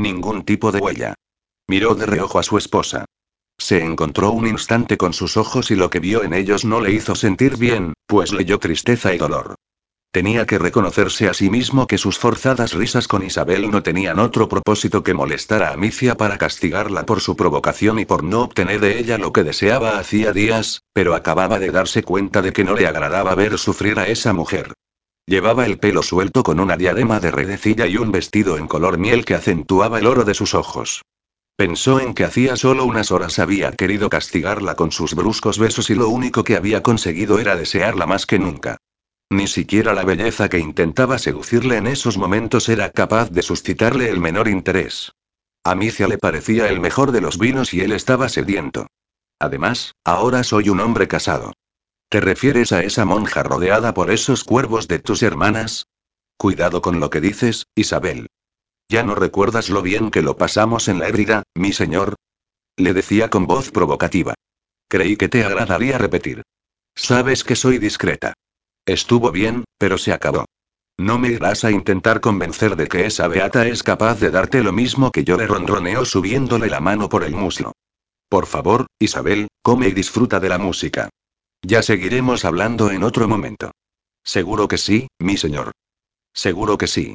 Ningún tipo de huella. Miró de reojo a su esposa. Se encontró un instante con sus ojos y lo que vio en ellos no le hizo sentir bien, pues leyó tristeza y dolor. Tenía que reconocerse a sí mismo que sus forzadas risas con Isabel no tenían otro propósito que molestar a Amicia para castigarla por su provocación y por no obtener de ella lo que deseaba hacía días, pero acababa de darse cuenta de que no le agradaba ver sufrir a esa mujer. Llevaba el pelo suelto con una diadema de redecilla y un vestido en color miel que acentuaba el oro de sus ojos. Pensó en que hacía solo unas horas había querido castigarla con sus bruscos besos y lo único que había conseguido era desearla más que nunca. Ni siquiera la belleza que intentaba seducirle en esos momentos era capaz de suscitarle el menor interés. A Micia le parecía el mejor de los vinos y él estaba sediento. Además, ahora soy un hombre casado. ¿Te refieres a esa monja rodeada por esos cuervos de tus hermanas? Cuidado con lo que dices, Isabel. ¿Ya no recuerdas lo bien que lo pasamos en la Ébrida, mi señor? Le decía con voz provocativa. Creí que te agradaría repetir. Sabes que soy discreta. Estuvo bien, pero se acabó. No me irás a intentar convencer de que esa beata es capaz de darte lo mismo que yo le ronroneó subiéndole la mano por el muslo. Por favor, Isabel, come y disfruta de la música. Ya seguiremos hablando en otro momento. Seguro que sí, mi señor. Seguro que sí.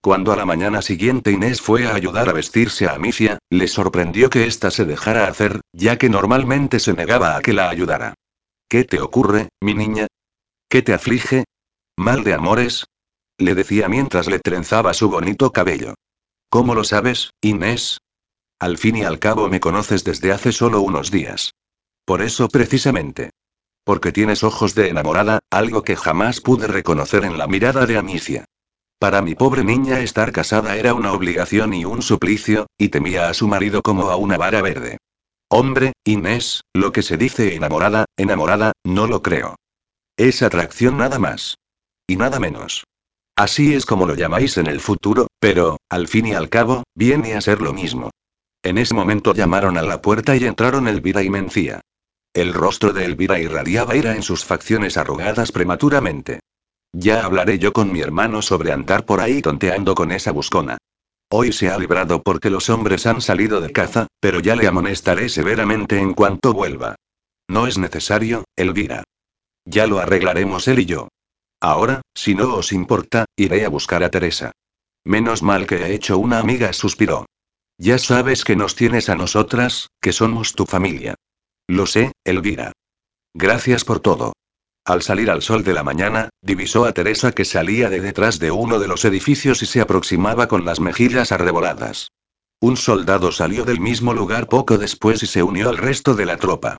Cuando a la mañana siguiente Inés fue a ayudar a vestirse a Amicia, le sorprendió que ésta se dejara hacer, ya que normalmente se negaba a que la ayudara. ¿Qué te ocurre, mi niña? ¿Qué te aflige? ¿Mal de amores? Le decía mientras le trenzaba su bonito cabello. ¿Cómo lo sabes, Inés? Al fin y al cabo me conoces desde hace solo unos días. Por eso precisamente. Porque tienes ojos de enamorada, algo que jamás pude reconocer en la mirada de Amicia. Para mi pobre niña estar casada era una obligación y un suplicio, y temía a su marido como a una vara verde. Hombre, Inés, lo que se dice enamorada, enamorada, no lo creo. Es atracción nada más. Y nada menos. Así es como lo llamáis en el futuro, pero, al fin y al cabo, viene a ser lo mismo. En ese momento llamaron a la puerta y entraron Elvira y Mencía. El rostro de Elvira irradiaba ira en sus facciones arrugadas prematuramente. Ya hablaré yo con mi hermano sobre andar por ahí tonteando con esa buscona. Hoy se ha librado porque los hombres han salido de caza, pero ya le amonestaré severamente en cuanto vuelva. No es necesario, Elvira. Ya lo arreglaremos él y yo. Ahora, si no os importa, iré a buscar a Teresa. Menos mal que he hecho una amiga, suspiró. Ya sabes que nos tienes a nosotras, que somos tu familia. Lo sé, Elvira. Gracias por todo. Al salir al sol de la mañana, divisó a Teresa que salía de detrás de uno de los edificios y se aproximaba con las mejillas arreboladas. Un soldado salió del mismo lugar poco después y se unió al resto de la tropa.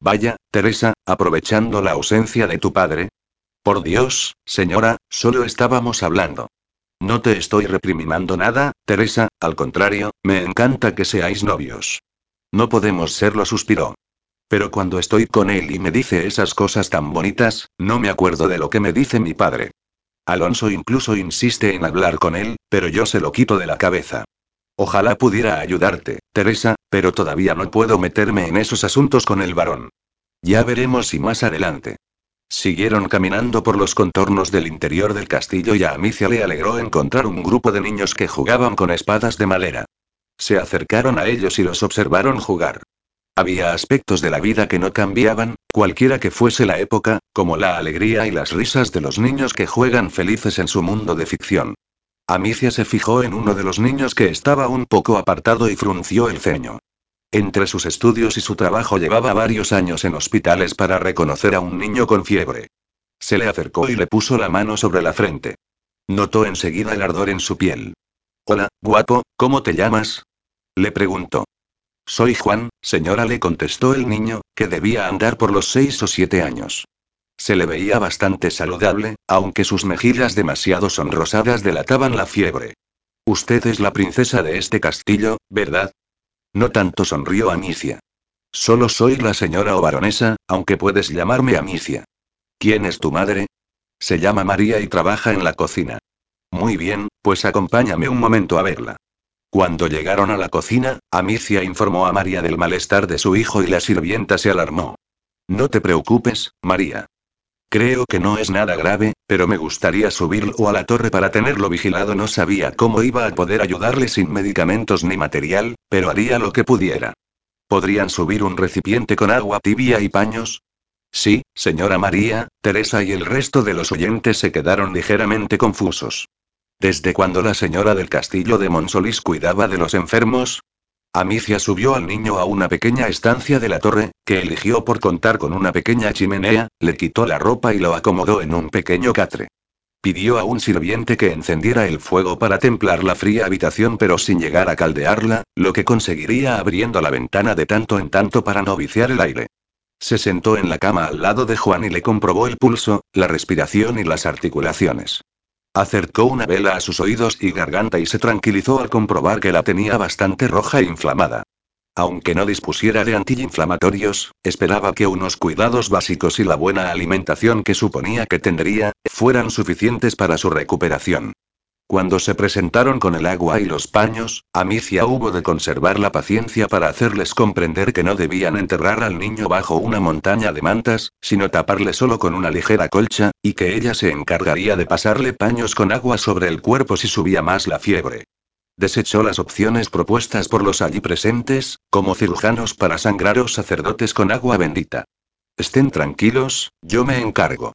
Vaya, Teresa, aprovechando la ausencia de tu padre. Por Dios, señora, solo estábamos hablando. No te estoy reprimimando nada, Teresa, al contrario, me encanta que seáis novios. No podemos serlo, suspiró. Pero cuando estoy con él y me dice esas cosas tan bonitas, no me acuerdo de lo que me dice mi padre. Alonso incluso insiste en hablar con él, pero yo se lo quito de la cabeza. Ojalá pudiera ayudarte, Teresa, pero todavía no puedo meterme en esos asuntos con el varón. Ya veremos si más adelante. Siguieron caminando por los contornos del interior del castillo y a Amicia le alegró encontrar un grupo de niños que jugaban con espadas de madera. Se acercaron a ellos y los observaron jugar. Había aspectos de la vida que no cambiaban, cualquiera que fuese la época, como la alegría y las risas de los niños que juegan felices en su mundo de ficción. Amicia se fijó en uno de los niños que estaba un poco apartado y frunció el ceño. Entre sus estudios y su trabajo llevaba varios años en hospitales para reconocer a un niño con fiebre. Se le acercó y le puso la mano sobre la frente. Notó enseguida el ardor en su piel. Hola, guapo, ¿cómo te llamas? Le preguntó. Soy Juan, señora, le contestó el niño, que debía andar por los seis o siete años. Se le veía bastante saludable, aunque sus mejillas demasiado sonrosadas delataban la fiebre. Usted es la princesa de este castillo, ¿verdad? No tanto sonrió Amicia. Solo soy la señora o baronesa, aunque puedes llamarme Amicia. ¿Quién es tu madre? Se llama María y trabaja en la cocina. Muy bien, pues acompáñame un momento a verla. Cuando llegaron a la cocina, Amicia informó a María del malestar de su hijo y la sirvienta se alarmó. No te preocupes, María. Creo que no es nada grave, pero me gustaría subirlo a la torre para tenerlo vigilado. No sabía cómo iba a poder ayudarle sin medicamentos ni material, pero haría lo que pudiera. ¿Podrían subir un recipiente con agua tibia y paños? Sí, señora María, Teresa y el resto de los oyentes se quedaron ligeramente confusos. ¿Desde cuando la señora del castillo de Monsolís cuidaba de los enfermos? Amicia subió al niño a una pequeña estancia de la torre, que eligió por contar con una pequeña chimenea, le quitó la ropa y lo acomodó en un pequeño catre. Pidió a un sirviente que encendiera el fuego para templar la fría habitación pero sin llegar a caldearla, lo que conseguiría abriendo la ventana de tanto en tanto para no viciar el aire. Se sentó en la cama al lado de Juan y le comprobó el pulso, la respiración y las articulaciones. Acercó una vela a sus oídos y garganta y se tranquilizó al comprobar que la tenía bastante roja e inflamada. Aunque no dispusiera de antiinflamatorios, esperaba que unos cuidados básicos y la buena alimentación que suponía que tendría, fueran suficientes para su recuperación. Cuando se presentaron con el agua y los paños, Amicia hubo de conservar la paciencia para hacerles comprender que no debían enterrar al niño bajo una montaña de mantas, sino taparle solo con una ligera colcha, y que ella se encargaría de pasarle paños con agua sobre el cuerpo si subía más la fiebre. Desechó las opciones propuestas por los allí presentes, como cirujanos para sangrar o sacerdotes con agua bendita. Estén tranquilos, yo me encargo.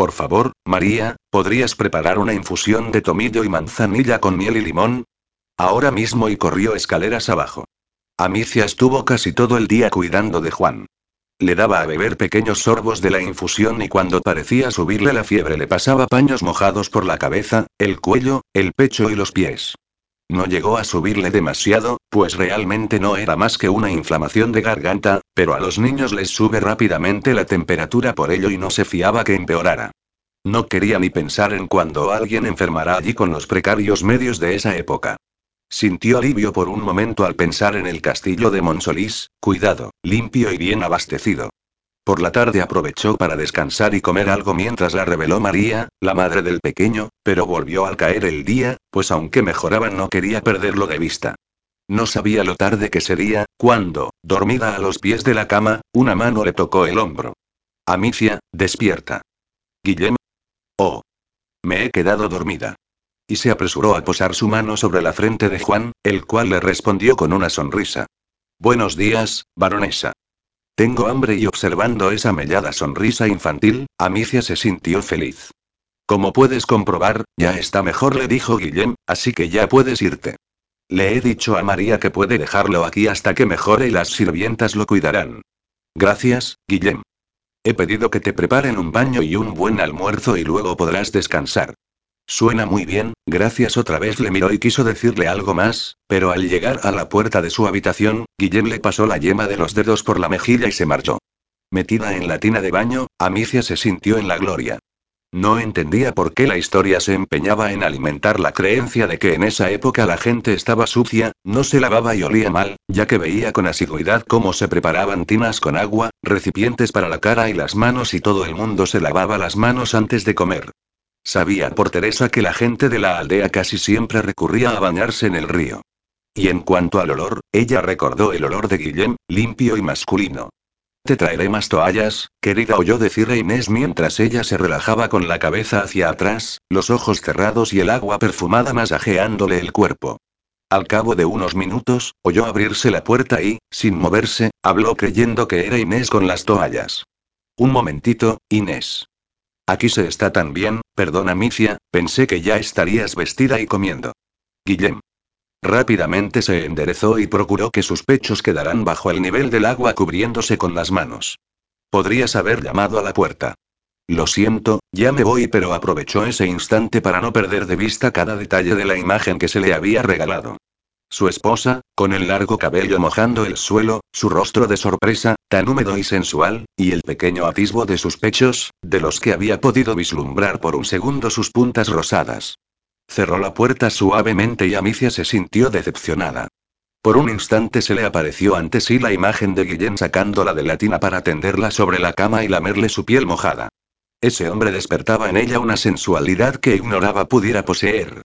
Por favor, María, ¿podrías preparar una infusión de tomillo y manzanilla con miel y limón? Ahora mismo y corrió escaleras abajo. Amicia estuvo casi todo el día cuidando de Juan. Le daba a beber pequeños sorbos de la infusión y cuando parecía subirle la fiebre le pasaba paños mojados por la cabeza, el cuello, el pecho y los pies. No llegó a subirle demasiado, pues realmente no era más que una inflamación de garganta, pero a los niños les sube rápidamente la temperatura por ello y no se fiaba que empeorara. No quería ni pensar en cuando alguien enfermará allí con los precarios medios de esa época. Sintió alivio por un momento al pensar en el castillo de Monsolís, cuidado, limpio y bien abastecido. Por la tarde aprovechó para descansar y comer algo mientras la reveló María, la madre del pequeño, pero volvió al caer el día, pues aunque mejoraba no quería perderlo de vista. No sabía lo tarde que sería, cuando, dormida a los pies de la cama, una mano le tocó el hombro. Amicia, despierta. Guillem. Oh. Me he quedado dormida. Y se apresuró a posar su mano sobre la frente de Juan, el cual le respondió con una sonrisa. Buenos días, baronesa. Tengo hambre y observando esa mellada sonrisa infantil, Amicia se sintió feliz. Como puedes comprobar, ya está mejor, le dijo Guillem, así que ya puedes irte. Le he dicho a María que puede dejarlo aquí hasta que mejore y las sirvientas lo cuidarán. Gracias, Guillem. He pedido que te preparen un baño y un buen almuerzo y luego podrás descansar. Suena muy bien, gracias otra vez le miró y quiso decirle algo más, pero al llegar a la puerta de su habitación, Guillem le pasó la yema de los dedos por la mejilla y se marchó. Metida en la tina de baño, Amicia se sintió en la gloria. No entendía por qué la historia se empeñaba en alimentar la creencia de que en esa época la gente estaba sucia, no se lavaba y olía mal, ya que veía con asiduidad cómo se preparaban tinas con agua, recipientes para la cara y las manos y todo el mundo se lavaba las manos antes de comer. Sabía por Teresa que la gente de la aldea casi siempre recurría a bañarse en el río. Y en cuanto al olor, ella recordó el olor de Guillem, limpio y masculino. Te traeré más toallas, querida, oyó decir a Inés mientras ella se relajaba con la cabeza hacia atrás, los ojos cerrados y el agua perfumada masajeándole el cuerpo. Al cabo de unos minutos, oyó abrirse la puerta y, sin moverse, habló creyendo que era Inés con las toallas. Un momentito, Inés. Aquí se está tan bien, perdona Micia, pensé que ya estarías vestida y comiendo. Guillem. Rápidamente se enderezó y procuró que sus pechos quedaran bajo el nivel del agua cubriéndose con las manos. Podrías haber llamado a la puerta. Lo siento, ya me voy, pero aprovechó ese instante para no perder de vista cada detalle de la imagen que se le había regalado. Su esposa, con el largo cabello mojando el suelo, su rostro de sorpresa, tan húmedo y sensual, y el pequeño atisbo de sus pechos, de los que había podido vislumbrar por un segundo sus puntas rosadas. Cerró la puerta suavemente y Amicia se sintió decepcionada. Por un instante se le apareció ante sí la imagen de Guillén sacándola de la tina para tenderla sobre la cama y lamerle su piel mojada. Ese hombre despertaba en ella una sensualidad que ignoraba pudiera poseer.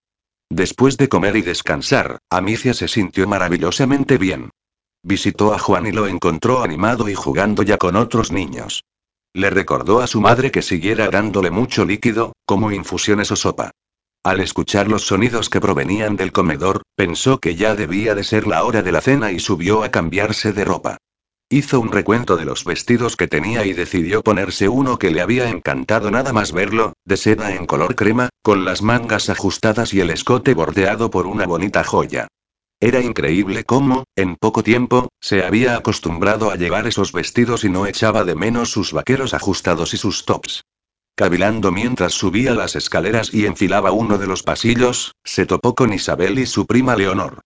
Después de comer y descansar, Amicia se sintió maravillosamente bien. Visitó a Juan y lo encontró animado y jugando ya con otros niños. Le recordó a su madre que siguiera dándole mucho líquido, como infusiones o sopa. Al escuchar los sonidos que provenían del comedor, pensó que ya debía de ser la hora de la cena y subió a cambiarse de ropa. Hizo un recuento de los vestidos que tenía y decidió ponerse uno que le había encantado nada más verlo, de seda en color crema, con las mangas ajustadas y el escote bordeado por una bonita joya. Era increíble cómo, en poco tiempo, se había acostumbrado a llevar esos vestidos y no echaba de menos sus vaqueros ajustados y sus tops. Cavilando mientras subía las escaleras y enfilaba uno de los pasillos, se topó con Isabel y su prima Leonor.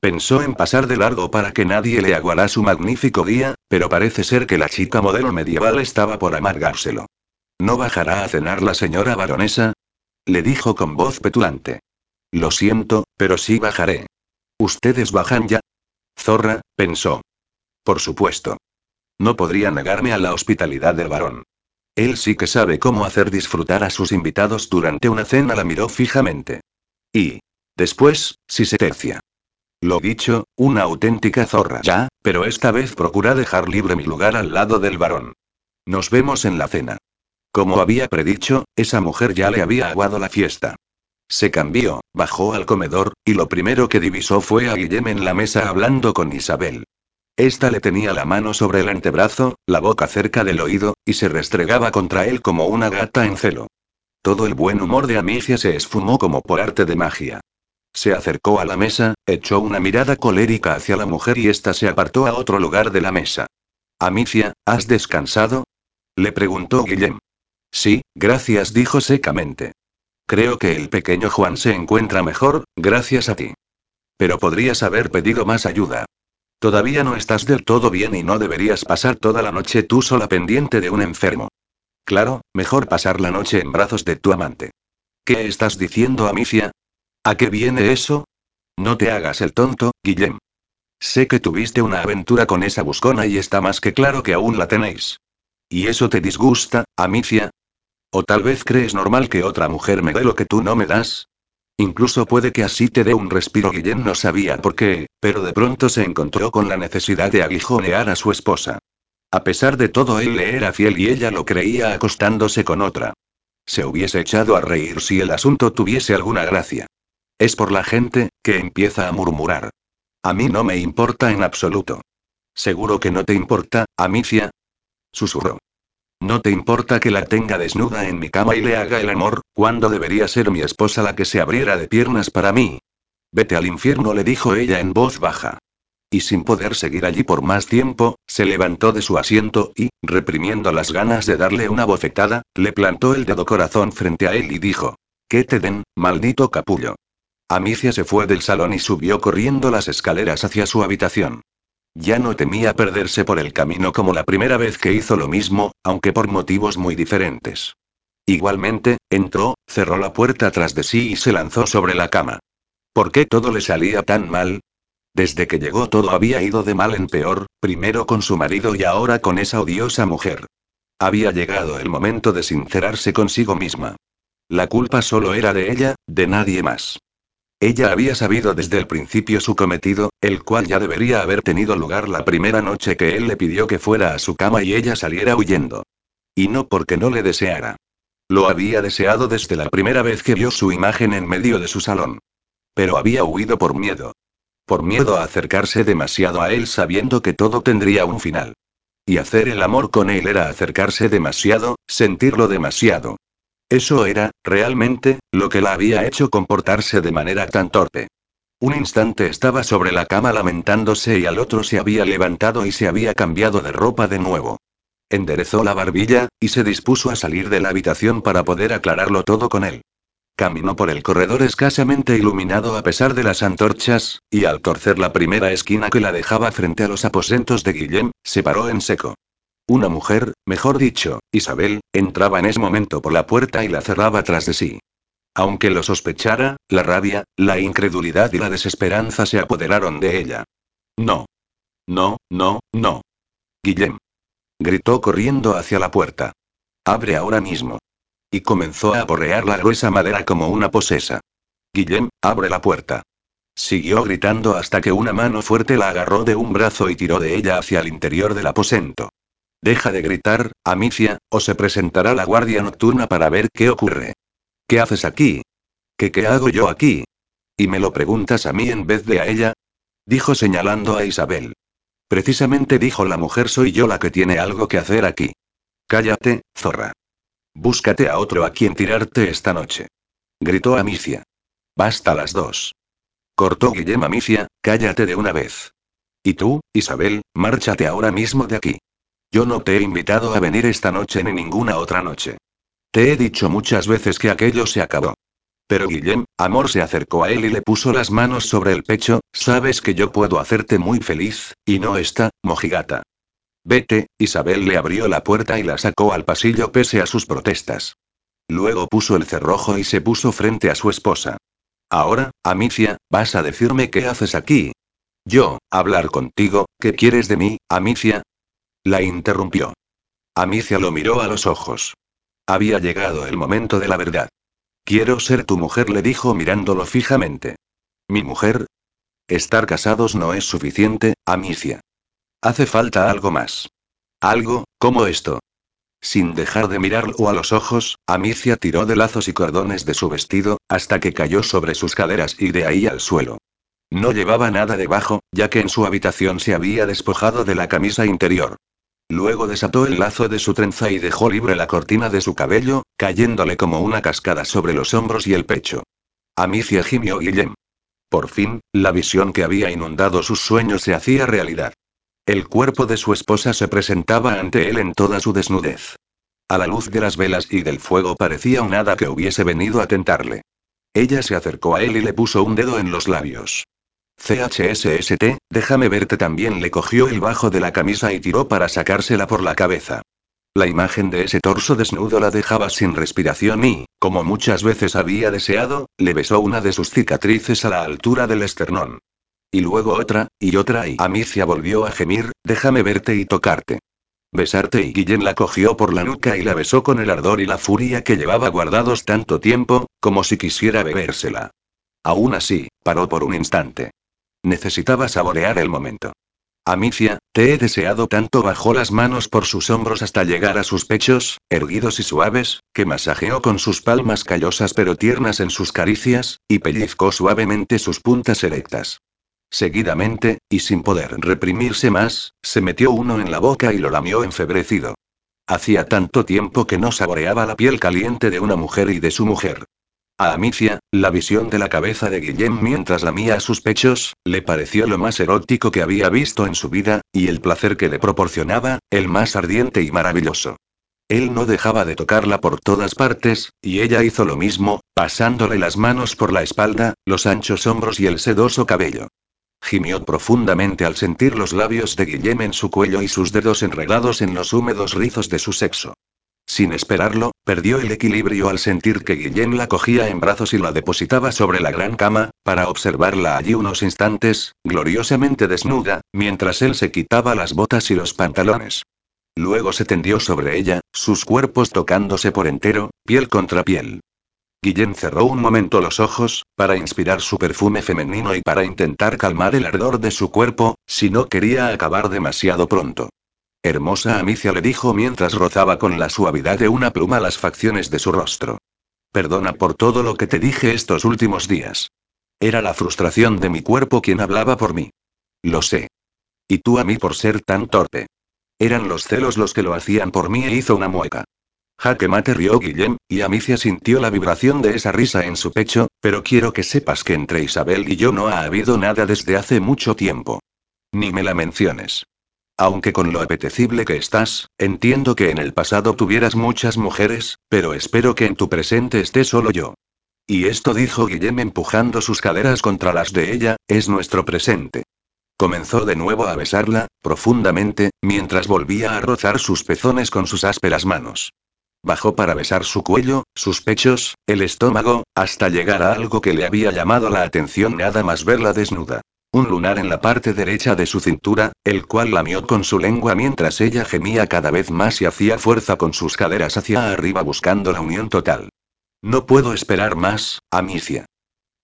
Pensó en pasar de largo para que nadie le aguará su magnífico día, pero parece ser que la chica modelo medieval estaba por amargárselo. ¿No bajará a cenar la señora baronesa? Le dijo con voz petulante. Lo siento, pero sí bajaré. ¿Ustedes bajan ya? Zorra, pensó. Por supuesto. No podría negarme a la hospitalidad del varón. Él sí que sabe cómo hacer disfrutar a sus invitados durante una cena, la miró fijamente. Y. Después, si se tercia. Lo dicho, una auténtica zorra ya, pero esta vez procura dejar libre mi lugar al lado del varón. Nos vemos en la cena. Como había predicho, esa mujer ya le había aguado la fiesta. Se cambió, bajó al comedor, y lo primero que divisó fue a Guillem en la mesa hablando con Isabel. Esta le tenía la mano sobre el antebrazo, la boca cerca del oído, y se restregaba contra él como una gata en celo. Todo el buen humor de Amicia se esfumó como por arte de magia. Se acercó a la mesa, echó una mirada colérica hacia la mujer y ésta se apartó a otro lugar de la mesa. Amicia, ¿has descansado? Le preguntó Guillem. Sí, gracias, dijo secamente. Creo que el pequeño Juan se encuentra mejor, gracias a ti. Pero podrías haber pedido más ayuda. Todavía no estás del todo bien y no deberías pasar toda la noche tú sola pendiente de un enfermo. Claro, mejor pasar la noche en brazos de tu amante. ¿Qué estás diciendo, Amicia? ¿A qué viene eso? No te hagas el tonto, Guillem. Sé que tuviste una aventura con esa buscona y está más que claro que aún la tenéis. ¿Y eso te disgusta, Amicia? ¿O tal vez crees normal que otra mujer me dé lo que tú no me das? Incluso puede que así te dé un respiro. Guillén no sabía por qué, pero de pronto se encontró con la necesidad de aguijonear a su esposa. A pesar de todo, él le era fiel y ella lo creía acostándose con otra. Se hubiese echado a reír si el asunto tuviese alguna gracia. Es por la gente, que empieza a murmurar. A mí no me importa en absoluto. ¿Seguro que no te importa, Amicia? Susurró. ¿No te importa que la tenga desnuda en mi cama y le haga el amor, cuando debería ser mi esposa la que se abriera de piernas para mí? Vete al infierno, le dijo ella en voz baja. Y sin poder seguir allí por más tiempo, se levantó de su asiento y, reprimiendo las ganas de darle una bofetada, le plantó el dedo corazón frente a él y dijo: Que te den, maldito capullo. Amicia se fue del salón y subió corriendo las escaleras hacia su habitación. Ya no temía perderse por el camino como la primera vez que hizo lo mismo, aunque por motivos muy diferentes. Igualmente, entró, cerró la puerta tras de sí y se lanzó sobre la cama. ¿Por qué todo le salía tan mal? Desde que llegó todo había ido de mal en peor, primero con su marido y ahora con esa odiosa mujer. Había llegado el momento de sincerarse consigo misma. La culpa solo era de ella, de nadie más. Ella había sabido desde el principio su cometido, el cual ya debería haber tenido lugar la primera noche que él le pidió que fuera a su cama y ella saliera huyendo. Y no porque no le deseara. Lo había deseado desde la primera vez que vio su imagen en medio de su salón. Pero había huido por miedo. Por miedo a acercarse demasiado a él sabiendo que todo tendría un final. Y hacer el amor con él era acercarse demasiado, sentirlo demasiado. Eso era, realmente, lo que la había hecho comportarse de manera tan torpe. Un instante estaba sobre la cama lamentándose y al otro se había levantado y se había cambiado de ropa de nuevo. Enderezó la barbilla, y se dispuso a salir de la habitación para poder aclararlo todo con él. Caminó por el corredor escasamente iluminado a pesar de las antorchas, y al torcer la primera esquina que la dejaba frente a los aposentos de Guillem, se paró en seco. Una mujer, mejor dicho, Isabel, entraba en ese momento por la puerta y la cerraba tras de sí. Aunque lo sospechara, la rabia, la incredulidad y la desesperanza se apoderaron de ella. No. No, no, no. Guillem. Gritó corriendo hacia la puerta. Abre ahora mismo. Y comenzó a aporrear la gruesa madera como una posesa. Guillem, abre la puerta. Siguió gritando hasta que una mano fuerte la agarró de un brazo y tiró de ella hacia el interior del aposento. Deja de gritar, Amicia, o se presentará la guardia nocturna para ver qué ocurre. ¿Qué haces aquí? ¿Qué qué hago yo aquí? ¿Y me lo preguntas a mí en vez de a ella? Dijo señalando a Isabel. Precisamente dijo la mujer soy yo la que tiene algo que hacer aquí. Cállate, zorra. Búscate a otro a quien tirarte esta noche. Gritó Amicia. Basta las dos. Cortó Guillem Amicia, cállate de una vez. Y tú, Isabel, márchate ahora mismo de aquí. Yo no te he invitado a venir esta noche ni ninguna otra noche. Te he dicho muchas veces que aquello se acabó. Pero Guillem, amor se acercó a él y le puso las manos sobre el pecho, sabes que yo puedo hacerte muy feliz, y no está, mojigata. Vete, Isabel le abrió la puerta y la sacó al pasillo pese a sus protestas. Luego puso el cerrojo y se puso frente a su esposa. Ahora, Amicia, vas a decirme qué haces aquí. Yo, hablar contigo, ¿qué quieres de mí, Amicia? La interrumpió. Amicia lo miró a los ojos. Había llegado el momento de la verdad. Quiero ser tu mujer, le dijo mirándolo fijamente. ¿Mi mujer? Estar casados no es suficiente, Amicia. Hace falta algo más. Algo, como esto. Sin dejar de mirarlo a los ojos, Amicia tiró de lazos y cordones de su vestido, hasta que cayó sobre sus caderas y de ahí al suelo. No llevaba nada debajo, ya que en su habitación se había despojado de la camisa interior. Luego desató el lazo de su trenza y dejó libre la cortina de su cabello, cayéndole como una cascada sobre los hombros y el pecho. Amicia gimió Guillem. Por fin, la visión que había inundado sus sueños se hacía realidad. El cuerpo de su esposa se presentaba ante él en toda su desnudez. A la luz de las velas y del fuego parecía un hada que hubiese venido a tentarle. Ella se acercó a él y le puso un dedo en los labios. CHSST, déjame verte también le cogió el bajo de la camisa y tiró para sacársela por la cabeza. La imagen de ese torso desnudo la dejaba sin respiración y, como muchas veces había deseado, le besó una de sus cicatrices a la altura del esternón. Y luego otra, y otra y Amicia volvió a gemir, déjame verte y tocarte. Besarte y Guillén la cogió por la nuca y la besó con el ardor y la furia que llevaba guardados tanto tiempo, como si quisiera bebérsela. Aún así, paró por un instante. Necesitaba saborear el momento. Amicia, te he deseado tanto bajó las manos por sus hombros hasta llegar a sus pechos, erguidos y suaves, que masajeó con sus palmas callosas pero tiernas en sus caricias, y pellizcó suavemente sus puntas erectas. Seguidamente, y sin poder reprimirse más, se metió uno en la boca y lo lamió enfebrecido. Hacía tanto tiempo que no saboreaba la piel caliente de una mujer y de su mujer. A Amicia, la visión de la cabeza de Guillem mientras lamía sus pechos, le pareció lo más erótico que había visto en su vida, y el placer que le proporcionaba, el más ardiente y maravilloso. Él no dejaba de tocarla por todas partes, y ella hizo lo mismo, pasándole las manos por la espalda, los anchos hombros y el sedoso cabello. Gimió profundamente al sentir los labios de Guillem en su cuello y sus dedos enredados en los húmedos rizos de su sexo. Sin esperarlo, perdió el equilibrio al sentir que Guillén la cogía en brazos y la depositaba sobre la gran cama, para observarla allí unos instantes, gloriosamente desnuda, mientras él se quitaba las botas y los pantalones. Luego se tendió sobre ella, sus cuerpos tocándose por entero, piel contra piel. Guillén cerró un momento los ojos, para inspirar su perfume femenino y para intentar calmar el ardor de su cuerpo, si no quería acabar demasiado pronto. Hermosa Amicia le dijo mientras rozaba con la suavidad de una pluma las facciones de su rostro. Perdona por todo lo que te dije estos últimos días. Era la frustración de mi cuerpo quien hablaba por mí. Lo sé. Y tú a mí por ser tan torpe. Eran los celos los que lo hacían por mí e hizo una mueca. Jaque mate rió Guillem, y Amicia sintió la vibración de esa risa en su pecho, pero quiero que sepas que entre Isabel y yo no ha habido nada desde hace mucho tiempo. Ni me la menciones. Aunque con lo apetecible que estás, entiendo que en el pasado tuvieras muchas mujeres, pero espero que en tu presente esté solo yo. Y esto dijo Guillem empujando sus caderas contra las de ella, es nuestro presente. Comenzó de nuevo a besarla, profundamente, mientras volvía a rozar sus pezones con sus ásperas manos. Bajó para besar su cuello, sus pechos, el estómago, hasta llegar a algo que le había llamado la atención nada más verla desnuda. Un lunar en la parte derecha de su cintura, el cual lamió con su lengua mientras ella gemía cada vez más y hacía fuerza con sus caderas hacia arriba buscando la unión total. No puedo esperar más, Amicia.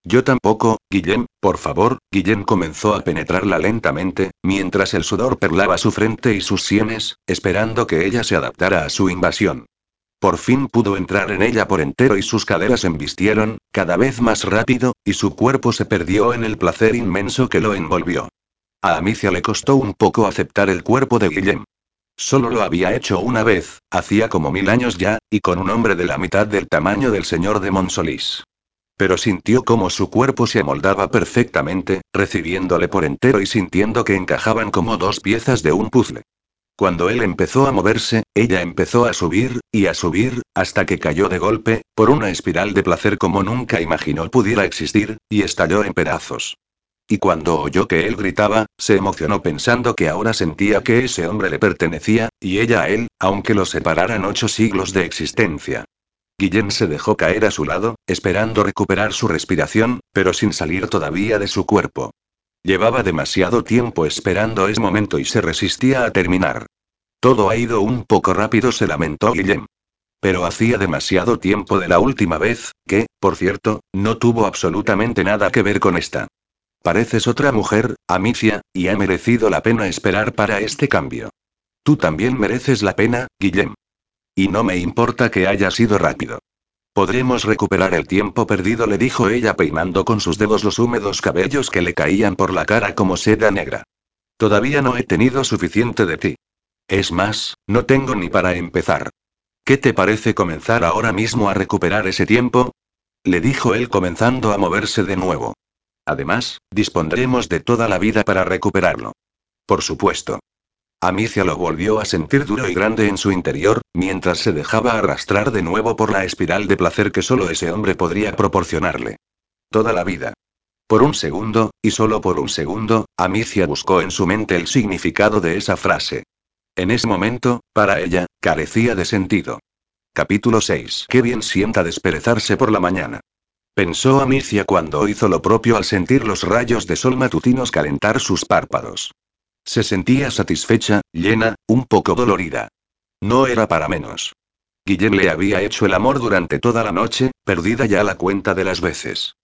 Yo tampoco, Guillem, por favor, Guillem comenzó a penetrarla lentamente, mientras el sudor perlaba su frente y sus sienes, esperando que ella se adaptara a su invasión. Por fin pudo entrar en ella por entero y sus caderas embistieron, cada vez más rápido, y su cuerpo se perdió en el placer inmenso que lo envolvió. A Amicia le costó un poco aceptar el cuerpo de Guillem. Solo lo había hecho una vez, hacía como mil años ya, y con un hombre de la mitad del tamaño del señor de Monsolís. Pero sintió cómo su cuerpo se amoldaba perfectamente, recibiéndole por entero y sintiendo que encajaban como dos piezas de un puzzle. Cuando él empezó a moverse, ella empezó a subir, y a subir, hasta que cayó de golpe, por una espiral de placer como nunca imaginó pudiera existir, y estalló en pedazos. Y cuando oyó que él gritaba, se emocionó pensando que ahora sentía que ese hombre le pertenecía, y ella a él, aunque lo separaran ocho siglos de existencia. Guillén se dejó caer a su lado, esperando recuperar su respiración, pero sin salir todavía de su cuerpo. Llevaba demasiado tiempo esperando ese momento y se resistía a terminar. Todo ha ido un poco rápido, se lamentó Guillem. Pero hacía demasiado tiempo de la última vez, que, por cierto, no tuvo absolutamente nada que ver con esta. Pareces otra mujer, Amicia, y ha merecido la pena esperar para este cambio. Tú también mereces la pena, Guillem. Y no me importa que haya sido rápido. Podremos recuperar el tiempo perdido, le dijo ella peinando con sus dedos los húmedos cabellos que le caían por la cara como seda negra. Todavía no he tenido suficiente de ti. Es más, no tengo ni para empezar. ¿Qué te parece comenzar ahora mismo a recuperar ese tiempo? Le dijo él comenzando a moverse de nuevo. Además, dispondremos de toda la vida para recuperarlo. Por supuesto. Amicia lo volvió a sentir duro y grande en su interior, mientras se dejaba arrastrar de nuevo por la espiral de placer que solo ese hombre podría proporcionarle. Toda la vida. Por un segundo, y solo por un segundo, Amicia buscó en su mente el significado de esa frase. En ese momento, para ella, carecía de sentido. Capítulo 6. Qué bien sienta desperezarse por la mañana. Pensó Amicia cuando hizo lo propio al sentir los rayos de sol matutinos calentar sus párpados. Se sentía satisfecha, llena, un poco dolorida. No era para menos. Guillem le había hecho el amor durante toda la noche, perdida ya la cuenta de las veces.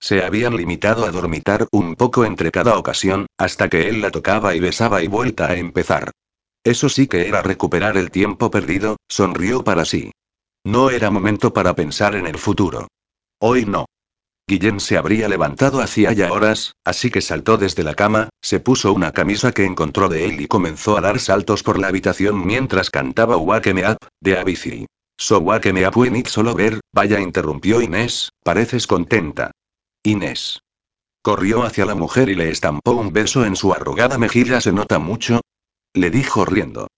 Se habían limitado a dormitar un poco entre cada ocasión, hasta que él la tocaba y besaba y vuelta a empezar. Eso sí que era recuperar el tiempo perdido, sonrió para sí. No era momento para pensar en el futuro. Hoy no. Guillén se habría levantado hacía ya horas, así que saltó desde la cama, se puso una camisa que encontró de él y comenzó a dar saltos por la habitación mientras cantaba Wake Me Up, de Avicii. So Wake Me Up when solo ver, vaya interrumpió Inés, pareces contenta. Inés. Corrió hacia la mujer y le estampó un beso en su arrugada mejilla, ¿se nota mucho? Le dijo riendo.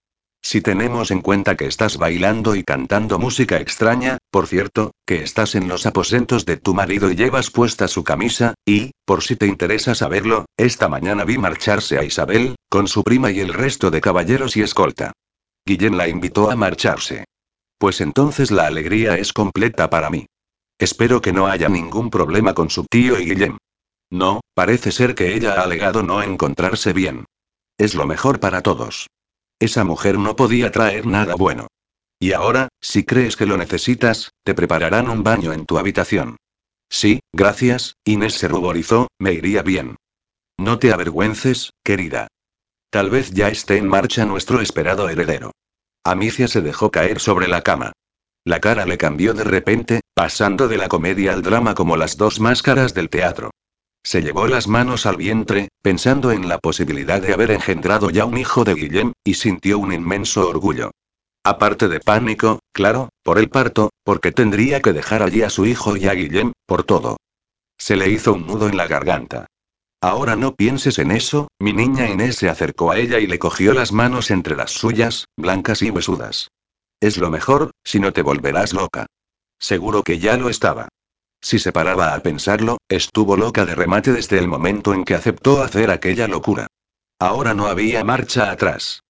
Si tenemos en cuenta que estás bailando y cantando música extraña, por cierto, que estás en los aposentos de tu marido y llevas puesta su camisa, y, por si te interesa saberlo, esta mañana vi marcharse a Isabel, con su prima y el resto de caballeros y escolta. Guillén la invitó a marcharse. Pues entonces la alegría es completa para mí. Espero que no haya ningún problema con su tío y Guillem. No, parece ser que ella ha alegado no encontrarse bien. Es lo mejor para todos. Esa mujer no podía traer nada bueno. Y ahora, si crees que lo necesitas, te prepararán un baño en tu habitación. Sí, gracias, Inés se ruborizó, me iría bien. No te avergüences, querida. Tal vez ya esté en marcha nuestro esperado heredero. Amicia se dejó caer sobre la cama. La cara le cambió de repente, pasando de la comedia al drama como las dos máscaras del teatro. Se llevó las manos al vientre, pensando en la posibilidad de haber engendrado ya un hijo de Guillem, y sintió un inmenso orgullo. Aparte de pánico, claro, por el parto, porque tendría que dejar allí a su hijo y a Guillem, por todo. Se le hizo un nudo en la garganta. Ahora no pienses en eso, mi niña Inés se acercó a ella y le cogió las manos entre las suyas, blancas y huesudas. Es lo mejor, si no te volverás loca. Seguro que ya lo estaba. Si se paraba a pensarlo, estuvo loca de remate desde el momento en que aceptó hacer aquella locura. Ahora no había marcha atrás.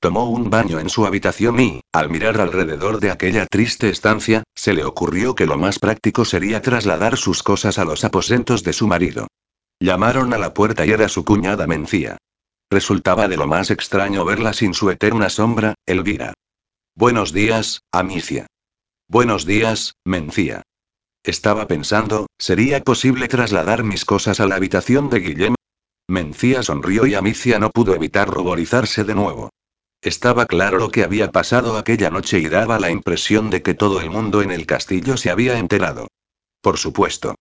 Tomó un baño en su habitación y, al mirar alrededor de aquella triste estancia, se le ocurrió que lo más práctico sería trasladar sus cosas a los aposentos de su marido. Llamaron a la puerta y era su cuñada Mencía. Resultaba de lo más extraño verla sin su eterna sombra, Elvira. Buenos días, Amicia. Buenos días, Mencía. Estaba pensando, ¿sería posible trasladar mis cosas a la habitación de Guillem? Mencía sonrió y Amicia no pudo evitar ruborizarse de nuevo. Estaba claro lo que había pasado aquella noche y daba la impresión de que todo el mundo en el castillo se había enterado. Por supuesto.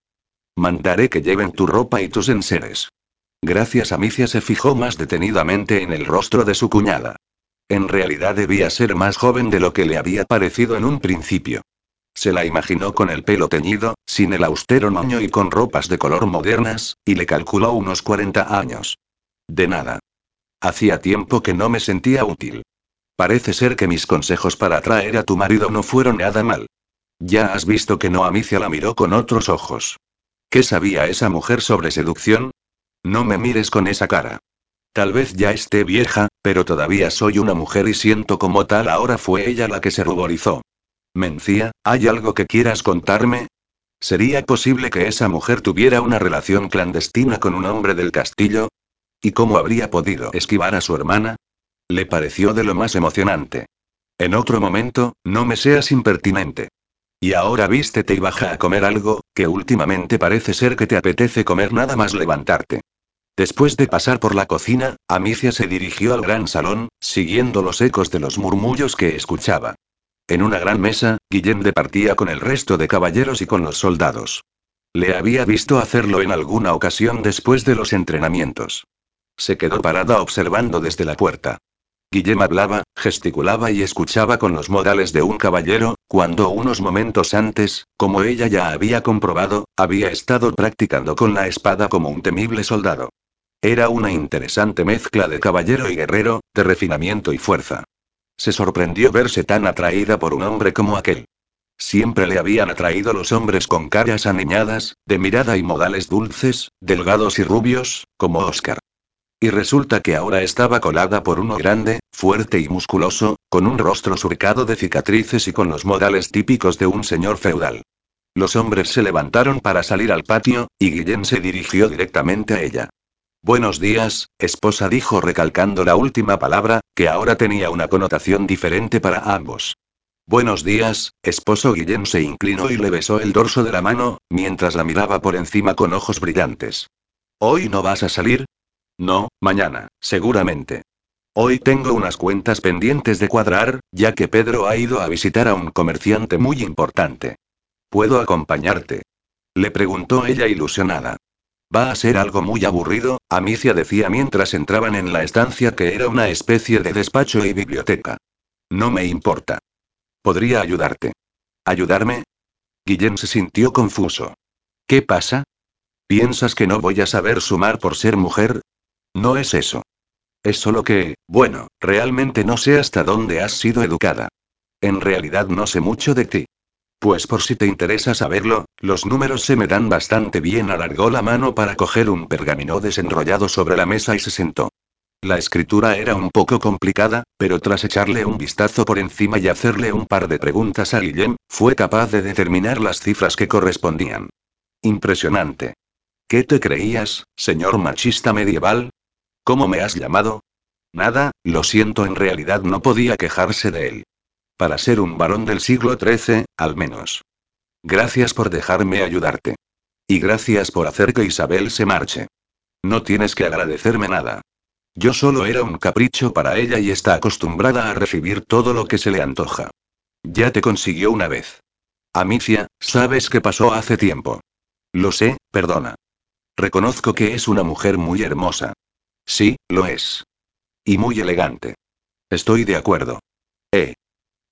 Mandaré que lleven tu ropa y tus enseres. Gracias Amicia se fijó más detenidamente en el rostro de su cuñada. En realidad debía ser más joven de lo que le había parecido en un principio. Se la imaginó con el pelo teñido, sin el austero moño y con ropas de color modernas, y le calculó unos 40 años. De nada. Hacía tiempo que no me sentía útil. Parece ser que mis consejos para atraer a tu marido no fueron nada mal. Ya has visto que no Amicia la miró con otros ojos. ¿Qué sabía esa mujer sobre seducción? No me mires con esa cara. Tal vez ya esté vieja, pero todavía soy una mujer y siento como tal ahora fue ella la que se ruborizó. Mencía, ¿hay algo que quieras contarme? ¿Sería posible que esa mujer tuviera una relación clandestina con un hombre del castillo? ¿Y cómo habría podido esquivar a su hermana? Le pareció de lo más emocionante. En otro momento, no me seas impertinente. Y ahora vístete y baja a comer algo, que últimamente parece ser que te apetece comer nada más levantarte. Después de pasar por la cocina, Amicia se dirigió al gran salón, siguiendo los ecos de los murmullos que escuchaba. En una gran mesa, Guillem departía con el resto de caballeros y con los soldados. Le había visto hacerlo en alguna ocasión después de los entrenamientos. Se quedó parada observando desde la puerta. Guillem hablaba, gesticulaba y escuchaba con los modales de un caballero, cuando unos momentos antes, como ella ya había comprobado, había estado practicando con la espada como un temible soldado. Era una interesante mezcla de caballero y guerrero, de refinamiento y fuerza. Se sorprendió verse tan atraída por un hombre como aquel. Siempre le habían atraído los hombres con caras aniñadas, de mirada y modales dulces, delgados y rubios, como Oscar. Y resulta que ahora estaba colada por uno grande, fuerte y musculoso, con un rostro surcado de cicatrices y con los modales típicos de un señor feudal. Los hombres se levantaron para salir al patio, y Guillén se dirigió directamente a ella. Buenos días, esposa dijo recalcando la última palabra, que ahora tenía una connotación diferente para ambos. Buenos días, esposo Guillén se inclinó y le besó el dorso de la mano, mientras la miraba por encima con ojos brillantes. ¿Hoy no vas a salir? No, mañana, seguramente. Hoy tengo unas cuentas pendientes de cuadrar, ya que Pedro ha ido a visitar a un comerciante muy importante. ¿Puedo acompañarte? Le preguntó ella ilusionada. Va a ser algo muy aburrido, Amicia decía mientras entraban en la estancia que era una especie de despacho y biblioteca. No me importa. Podría ayudarte. ¿Ayudarme? Guillén se sintió confuso. ¿Qué pasa? ¿Piensas que no voy a saber sumar por ser mujer? No es eso. Es solo que, bueno, realmente no sé hasta dónde has sido educada. En realidad no sé mucho de ti. Pues por si te interesa saberlo, los números se me dan bastante bien. Alargó la mano para coger un pergamino desenrollado sobre la mesa y se sentó. La escritura era un poco complicada, pero tras echarle un vistazo por encima y hacerle un par de preguntas a Guillem, fue capaz de determinar las cifras que correspondían. Impresionante. ¿Qué te creías, señor machista medieval? ¿Cómo me has llamado? Nada, lo siento, en realidad no podía quejarse de él. Para ser un varón del siglo XIII, al menos. Gracias por dejarme ayudarte. Y gracias por hacer que Isabel se marche. No tienes que agradecerme nada. Yo solo era un capricho para ella y está acostumbrada a recibir todo lo que se le antoja. Ya te consiguió una vez. Amicia, sabes qué pasó hace tiempo. Lo sé, perdona. Reconozco que es una mujer muy hermosa. Sí, lo es. Y muy elegante. Estoy de acuerdo. Eh,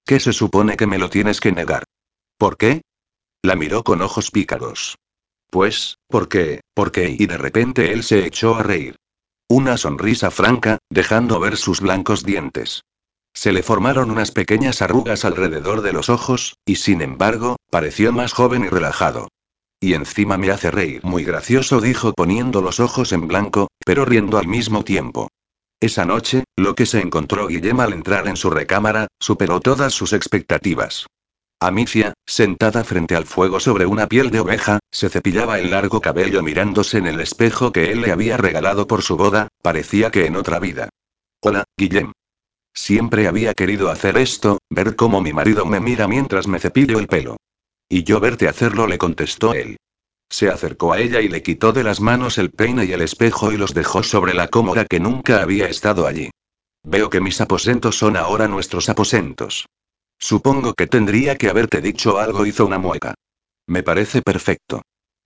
¿Qué se supone que me lo tienes que negar? ¿Por qué? La miró con ojos pícaros. Pues, ¿por qué? ¿Por qué? Y de repente él se echó a reír. Una sonrisa franca, dejando ver sus blancos dientes. Se le formaron unas pequeñas arrugas alrededor de los ojos, y sin embargo, pareció más joven y relajado. Y encima me hace reír. Muy gracioso, dijo poniendo los ojos en blanco, pero riendo al mismo tiempo. Esa noche, lo que se encontró Guillem al entrar en su recámara, superó todas sus expectativas. Amicia, sentada frente al fuego sobre una piel de oveja, se cepillaba el largo cabello mirándose en el espejo que él le había regalado por su boda, parecía que en otra vida. Hola, Guillem. Siempre había querido hacer esto, ver cómo mi marido me mira mientras me cepillo el pelo. Y yo verte hacerlo, le contestó él. Se acercó a ella y le quitó de las manos el peine y el espejo y los dejó sobre la cómoda que nunca había estado allí. Veo que mis aposentos son ahora nuestros aposentos. Supongo que tendría que haberte dicho algo, hizo una mueca. Me parece perfecto.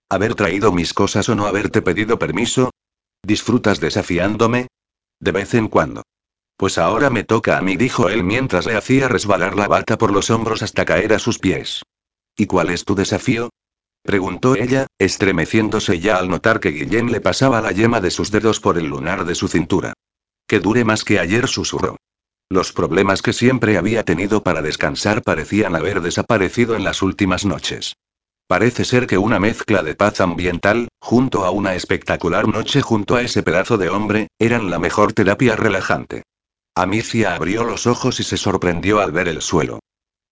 ¿Haber traído mis cosas o no haberte pedido permiso? ¿Disfrutas desafiándome? De vez en cuando. Pues ahora me toca a mí, dijo él mientras le hacía resbalar la bata por los hombros hasta caer a sus pies. ¿Y cuál es tu desafío? Preguntó ella, estremeciéndose ya al notar que Guillén le pasaba la yema de sus dedos por el lunar de su cintura. Que dure más que ayer, susurró. Los problemas que siempre había tenido para descansar parecían haber desaparecido en las últimas noches. Parece ser que una mezcla de paz ambiental, junto a una espectacular noche junto a ese pedazo de hombre, eran la mejor terapia relajante. Amicia abrió los ojos y se sorprendió al ver el suelo.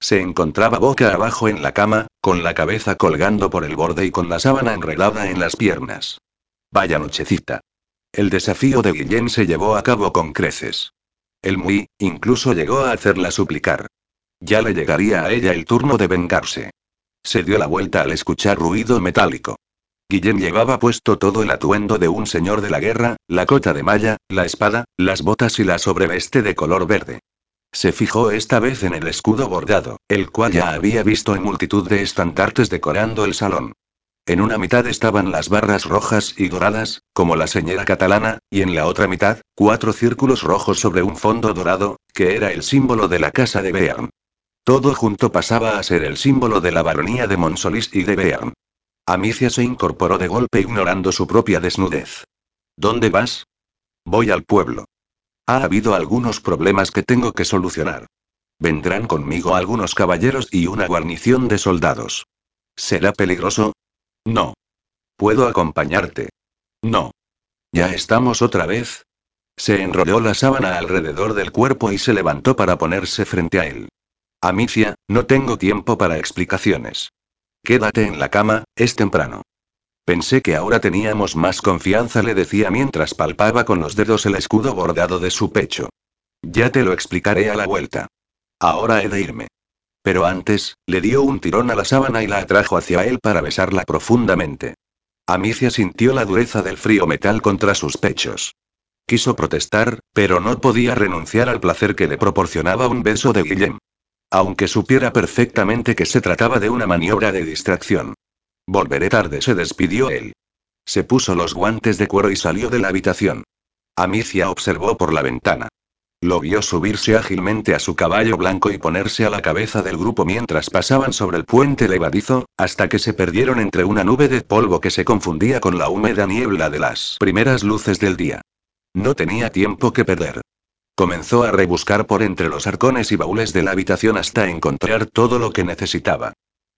Se encontraba boca abajo en la cama, con la cabeza colgando por el borde y con la sábana enredada en las piernas. Vaya nochecita. El desafío de Guillén se llevó a cabo con creces. El Muy, incluso llegó a hacerla suplicar. Ya le llegaría a ella el turno de vengarse. Se dio la vuelta al escuchar ruido metálico. Guillén llevaba puesto todo el atuendo de un señor de la guerra, la cota de malla, la espada, las botas y la sobreveste de color verde. Se fijó esta vez en el escudo bordado, el cual ya había visto en multitud de estandartes decorando el salón. En una mitad estaban las barras rojas y doradas, como la señora catalana, y en la otra mitad, cuatro círculos rojos sobre un fondo dorado, que era el símbolo de la casa de Bearn. Todo junto pasaba a ser el símbolo de la baronía de Monsolis y de Bearn. Amicia se incorporó de golpe ignorando su propia desnudez. ¿Dónde vas? Voy al pueblo. Ha habido algunos problemas que tengo que solucionar. Vendrán conmigo algunos caballeros y una guarnición de soldados. ¿Será peligroso? No. ¿Puedo acompañarte? No. ¿Ya estamos otra vez? Se enrolló la sábana alrededor del cuerpo y se levantó para ponerse frente a él. Amicia, no tengo tiempo para explicaciones. Quédate en la cama, es temprano. Pensé que ahora teníamos más confianza, le decía mientras palpaba con los dedos el escudo bordado de su pecho. Ya te lo explicaré a la vuelta. Ahora he de irme. Pero antes, le dio un tirón a la sábana y la atrajo hacia él para besarla profundamente. Amicia sintió la dureza del frío metal contra sus pechos. Quiso protestar, pero no podía renunciar al placer que le proporcionaba un beso de Guillem. Aunque supiera perfectamente que se trataba de una maniobra de distracción. Volveré tarde, se despidió él. Se puso los guantes de cuero y salió de la habitación. Amicia observó por la ventana. Lo vio subirse ágilmente a su caballo blanco y ponerse a la cabeza del grupo mientras pasaban sobre el puente levadizo, hasta que se perdieron entre una nube de polvo que se confundía con la húmeda niebla de las primeras luces del día. No tenía tiempo que perder. Comenzó a rebuscar por entre los arcones y baúles de la habitación hasta encontrar todo lo que necesitaba.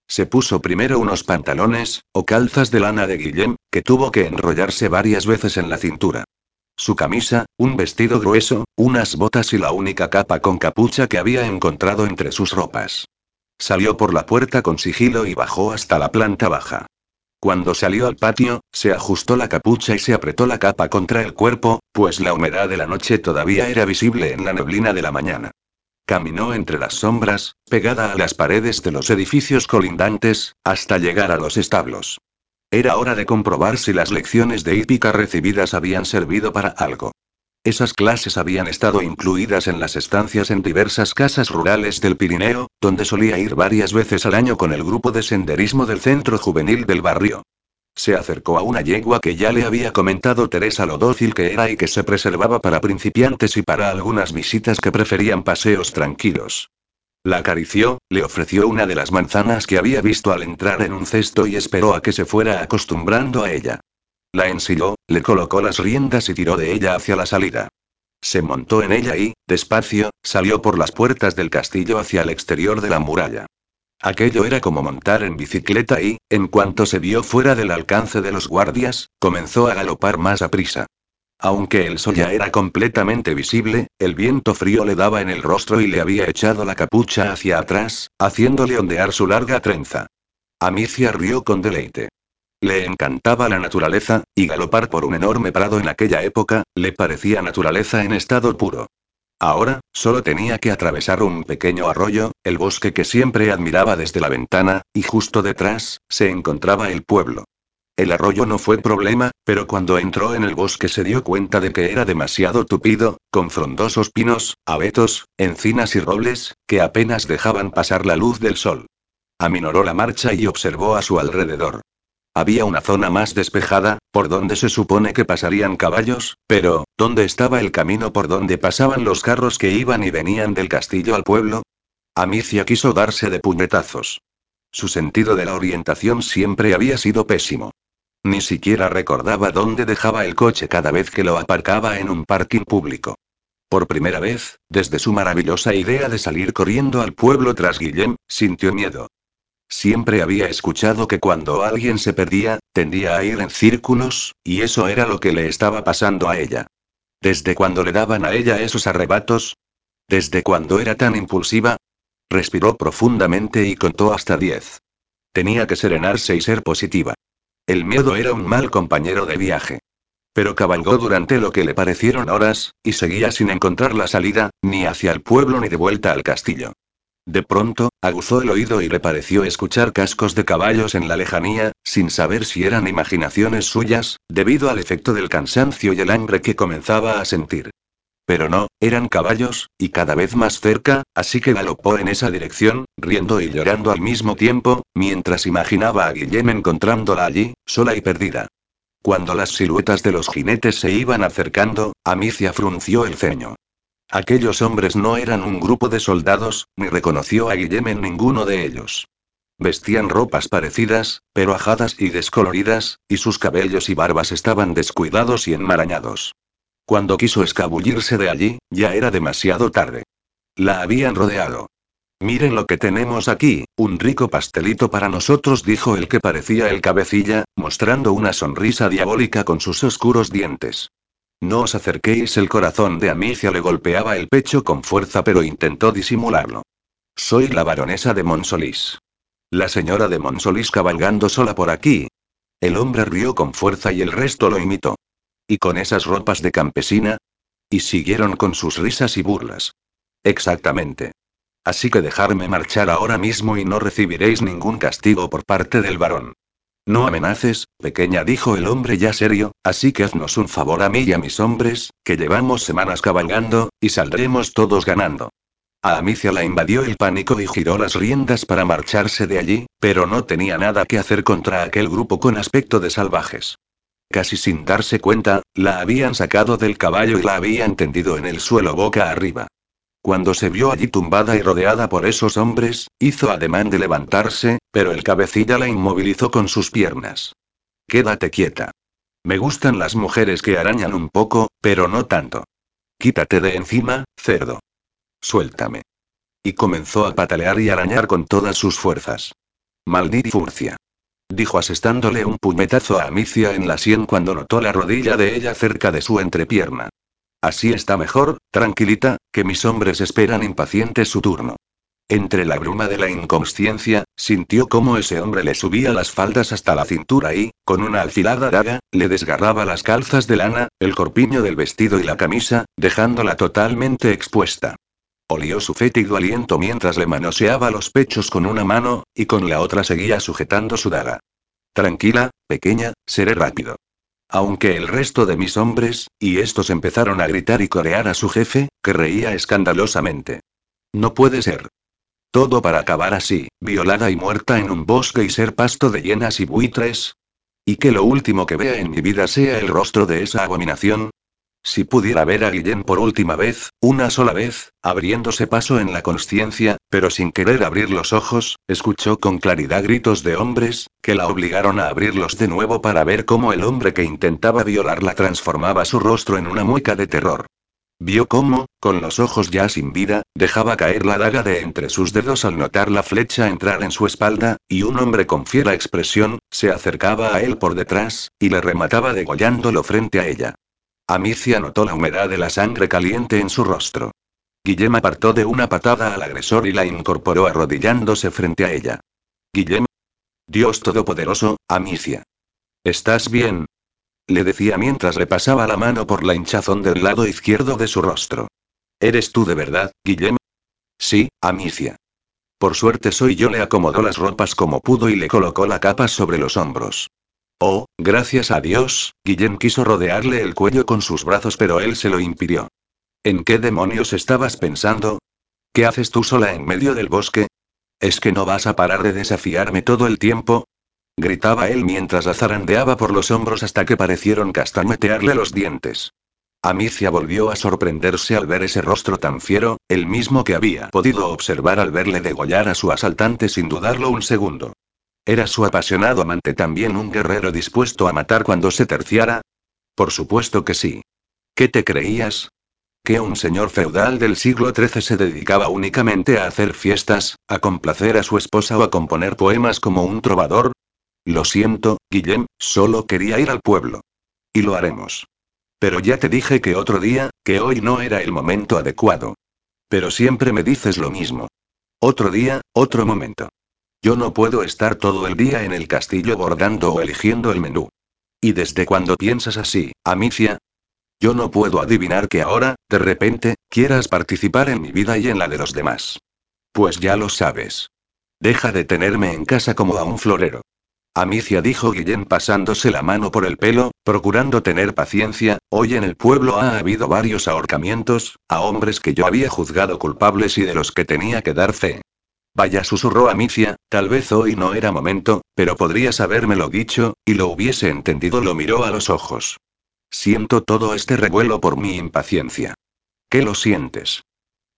Se puso primero unos pantalones, o calzas de lana de Guillem, que tuvo que enrollarse varias veces en la cintura. Su camisa, un vestido grueso, unas botas y la única capa con capucha que había encontrado entre sus ropas. Salió por la puerta con sigilo y bajó hasta la planta baja. Cuando salió al patio, se ajustó la capucha y se apretó la capa contra el cuerpo, pues la humedad de la noche todavía era visible en la neblina de la mañana. Caminó entre las sombras, pegada a las paredes de los edificios colindantes, hasta llegar a los establos. Era hora de comprobar si las lecciones de hípica recibidas habían servido para algo. Esas clases habían estado incluidas en las estancias en diversas casas rurales del Pirineo, donde solía ir varias veces al año con el grupo de senderismo del centro juvenil del barrio. Se acercó a una yegua que ya le había comentado Teresa lo dócil que era y que se preservaba para principiantes y para algunas visitas que preferían paseos tranquilos. La acarició, le ofreció una de las manzanas que había visto al entrar en un cesto y esperó a que se fuera acostumbrando a ella. La ensilló, le colocó las riendas y tiró de ella hacia la salida. Se montó en ella y, despacio, salió por las puertas del castillo hacia el exterior de la muralla. Aquello era como montar en bicicleta y, en cuanto se vio fuera del alcance de los guardias, comenzó a galopar más a prisa. Aunque el sol ya era completamente visible, el viento frío le daba en el rostro y le había echado la capucha hacia atrás, haciéndole ondear su larga trenza. Amicia rió con deleite. Le encantaba la naturaleza, y galopar por un enorme prado en aquella época, le parecía naturaleza en estado puro. Ahora, solo tenía que atravesar un pequeño arroyo, el bosque que siempre admiraba desde la ventana, y justo detrás, se encontraba el pueblo. El arroyo no fue problema, pero cuando entró en el bosque se dio cuenta de que era demasiado tupido, con frondosos pinos, abetos, encinas y robles, que apenas dejaban pasar la luz del sol. Aminoró la marcha y observó a su alrededor. Había una zona más despejada, por donde se supone que pasarían caballos, pero, ¿dónde estaba el camino por donde pasaban los carros que iban y venían del castillo al pueblo? Amicia quiso darse de puñetazos. Su sentido de la orientación siempre había sido pésimo. Ni siquiera recordaba dónde dejaba el coche cada vez que lo aparcaba en un parking público. Por primera vez, desde su maravillosa idea de salir corriendo al pueblo tras Guillem, sintió miedo. Siempre había escuchado que cuando alguien se perdía, tendía a ir en círculos, y eso era lo que le estaba pasando a ella. ¿Desde cuando le daban a ella esos arrebatos? ¿Desde cuando era tan impulsiva? Respiró profundamente y contó hasta diez. Tenía que serenarse y ser positiva. El miedo era un mal compañero de viaje. Pero cabalgó durante lo que le parecieron horas, y seguía sin encontrar la salida, ni hacia el pueblo ni de vuelta al castillo. De pronto, aguzó el oído y le pareció escuchar cascos de caballos en la lejanía, sin saber si eran imaginaciones suyas, debido al efecto del cansancio y el hambre que comenzaba a sentir. Pero no, eran caballos, y cada vez más cerca, así que galopó en esa dirección, riendo y llorando al mismo tiempo, mientras imaginaba a Guillem encontrándola allí, sola y perdida. Cuando las siluetas de los jinetes se iban acercando, Amicia frunció el ceño. Aquellos hombres no eran un grupo de soldados, ni reconoció a Guillem en ninguno de ellos. Vestían ropas parecidas, pero ajadas y descoloridas, y sus cabellos y barbas estaban descuidados y enmarañados. Cuando quiso escabullirse de allí, ya era demasiado tarde. La habían rodeado. Miren lo que tenemos aquí, un rico pastelito para nosotros, dijo el que parecía el cabecilla, mostrando una sonrisa diabólica con sus oscuros dientes. No os acerquéis, el corazón de Amicia le golpeaba el pecho con fuerza, pero intentó disimularlo. Soy la baronesa de Monsolís. La señora de Monsolís cabalgando sola por aquí. El hombre rió con fuerza y el resto lo imitó. ¿Y con esas ropas de campesina? Y siguieron con sus risas y burlas. Exactamente. Así que dejarme marchar ahora mismo y no recibiréis ningún castigo por parte del varón. No amenaces, pequeña, dijo el hombre ya serio, así que haznos un favor a mí y a mis hombres, que llevamos semanas cabalgando, y saldremos todos ganando. A Amicia la invadió el pánico y giró las riendas para marcharse de allí, pero no tenía nada que hacer contra aquel grupo con aspecto de salvajes. Casi sin darse cuenta, la habían sacado del caballo y la habían tendido en el suelo boca arriba. Cuando se vio allí tumbada y rodeada por esos hombres, hizo ademán de levantarse, pero el cabecilla la inmovilizó con sus piernas. Quédate quieta. Me gustan las mujeres que arañan un poco, pero no tanto. Quítate de encima, cerdo. Suéltame. Y comenzó a patalear y arañar con todas sus fuerzas. Maldita furcia dijo asestándole un puñetazo a Amicia en la sien cuando notó la rodilla de ella cerca de su entrepierna. Así está mejor, tranquilita, que mis hombres esperan impacientes su turno. Entre la bruma de la inconsciencia, sintió cómo ese hombre le subía las faldas hasta la cintura y, con una afilada daga, le desgarraba las calzas de lana, el corpiño del vestido y la camisa, dejándola totalmente expuesta. Olió su fétido aliento mientras le manoseaba los pechos con una mano, y con la otra seguía sujetando su daga. Tranquila, pequeña, seré rápido. Aunque el resto de mis hombres, y estos empezaron a gritar y corear a su jefe, que reía escandalosamente. No puede ser. Todo para acabar así, violada y muerta en un bosque y ser pasto de hienas y buitres. Y que lo último que vea en mi vida sea el rostro de esa abominación, si pudiera ver a Guillén por última vez, una sola vez, abriéndose paso en la conciencia, pero sin querer abrir los ojos, escuchó con claridad gritos de hombres, que la obligaron a abrirlos de nuevo para ver cómo el hombre que intentaba violarla transformaba su rostro en una mueca de terror. Vio cómo, con los ojos ya sin vida, dejaba caer la daga de entre sus dedos al notar la flecha entrar en su espalda, y un hombre con fiera expresión, se acercaba a él por detrás, y le remataba degollándolo frente a ella. Amicia notó la humedad de la sangre caliente en su rostro. Guillem apartó de una patada al agresor y la incorporó arrodillándose frente a ella. Guillem. Dios Todopoderoso, Amicia. ¿Estás bien? Le decía mientras le pasaba la mano por la hinchazón del lado izquierdo de su rostro. ¿Eres tú de verdad, Guillem? Sí, Amicia. Por suerte soy yo, le acomodó las ropas como pudo y le colocó la capa sobre los hombros. Oh, gracias a Dios, Guillem quiso rodearle el cuello con sus brazos, pero él se lo impidió. ¿En qué demonios estabas pensando? ¿Qué haces tú sola en medio del bosque? ¿Es que no vas a parar de desafiarme todo el tiempo? Gritaba él mientras la zarandeaba por los hombros hasta que parecieron castañetearle los dientes. Amicia volvió a sorprenderse al ver ese rostro tan fiero, el mismo que había podido observar al verle degollar a su asaltante sin dudarlo un segundo. ¿Era su apasionado amante también un guerrero dispuesto a matar cuando se terciara? Por supuesto que sí. ¿Qué te creías? ¿Que un señor feudal del siglo XIII se dedicaba únicamente a hacer fiestas, a complacer a su esposa o a componer poemas como un trovador? Lo siento, Guillem, solo quería ir al pueblo. Y lo haremos. Pero ya te dije que otro día, que hoy no era el momento adecuado. Pero siempre me dices lo mismo. Otro día, otro momento. Yo no puedo estar todo el día en el castillo bordando o eligiendo el menú. ¿Y desde cuándo piensas así, Amicia? Yo no puedo adivinar que ahora, de repente, quieras participar en mi vida y en la de los demás. Pues ya lo sabes. Deja de tenerme en casa como a un florero. Amicia dijo Guillén pasándose la mano por el pelo, procurando tener paciencia, hoy en el pueblo ha habido varios ahorcamientos, a hombres que yo había juzgado culpables y de los que tenía que dar fe. Vaya, susurró Amicia, tal vez hoy no era momento, pero podrías habérmelo dicho, y lo hubiese entendido. Lo miró a los ojos. Siento todo este revuelo por mi impaciencia. ¿Qué lo sientes?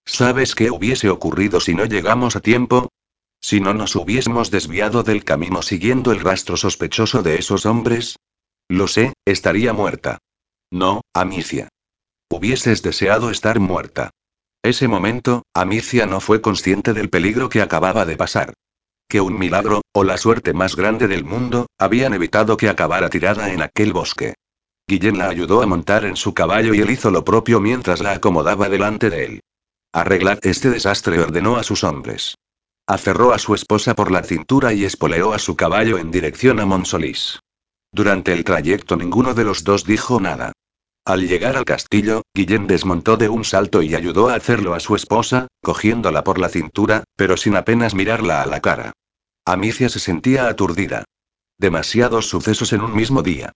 ¿Sabes qué hubiese ocurrido si no llegamos a tiempo? Si no nos hubiésemos desviado del camino siguiendo el rastro sospechoso de esos hombres. Lo sé, estaría muerta. No, Amicia. Hubieses deseado estar muerta. Ese momento, Amicia no fue consciente del peligro que acababa de pasar. Que un milagro, o la suerte más grande del mundo, habían evitado que acabara tirada en aquel bosque. Guillén la ayudó a montar en su caballo y él hizo lo propio mientras la acomodaba delante de él. Arreglad este desastre, ordenó a sus hombres. Aferró a su esposa por la cintura y espoleó a su caballo en dirección a Monsolís. Durante el trayecto ninguno de los dos dijo nada. Al llegar al castillo, Guillén desmontó de un salto y ayudó a hacerlo a su esposa, cogiéndola por la cintura, pero sin apenas mirarla a la cara. Amicia se sentía aturdida. Demasiados sucesos en un mismo día.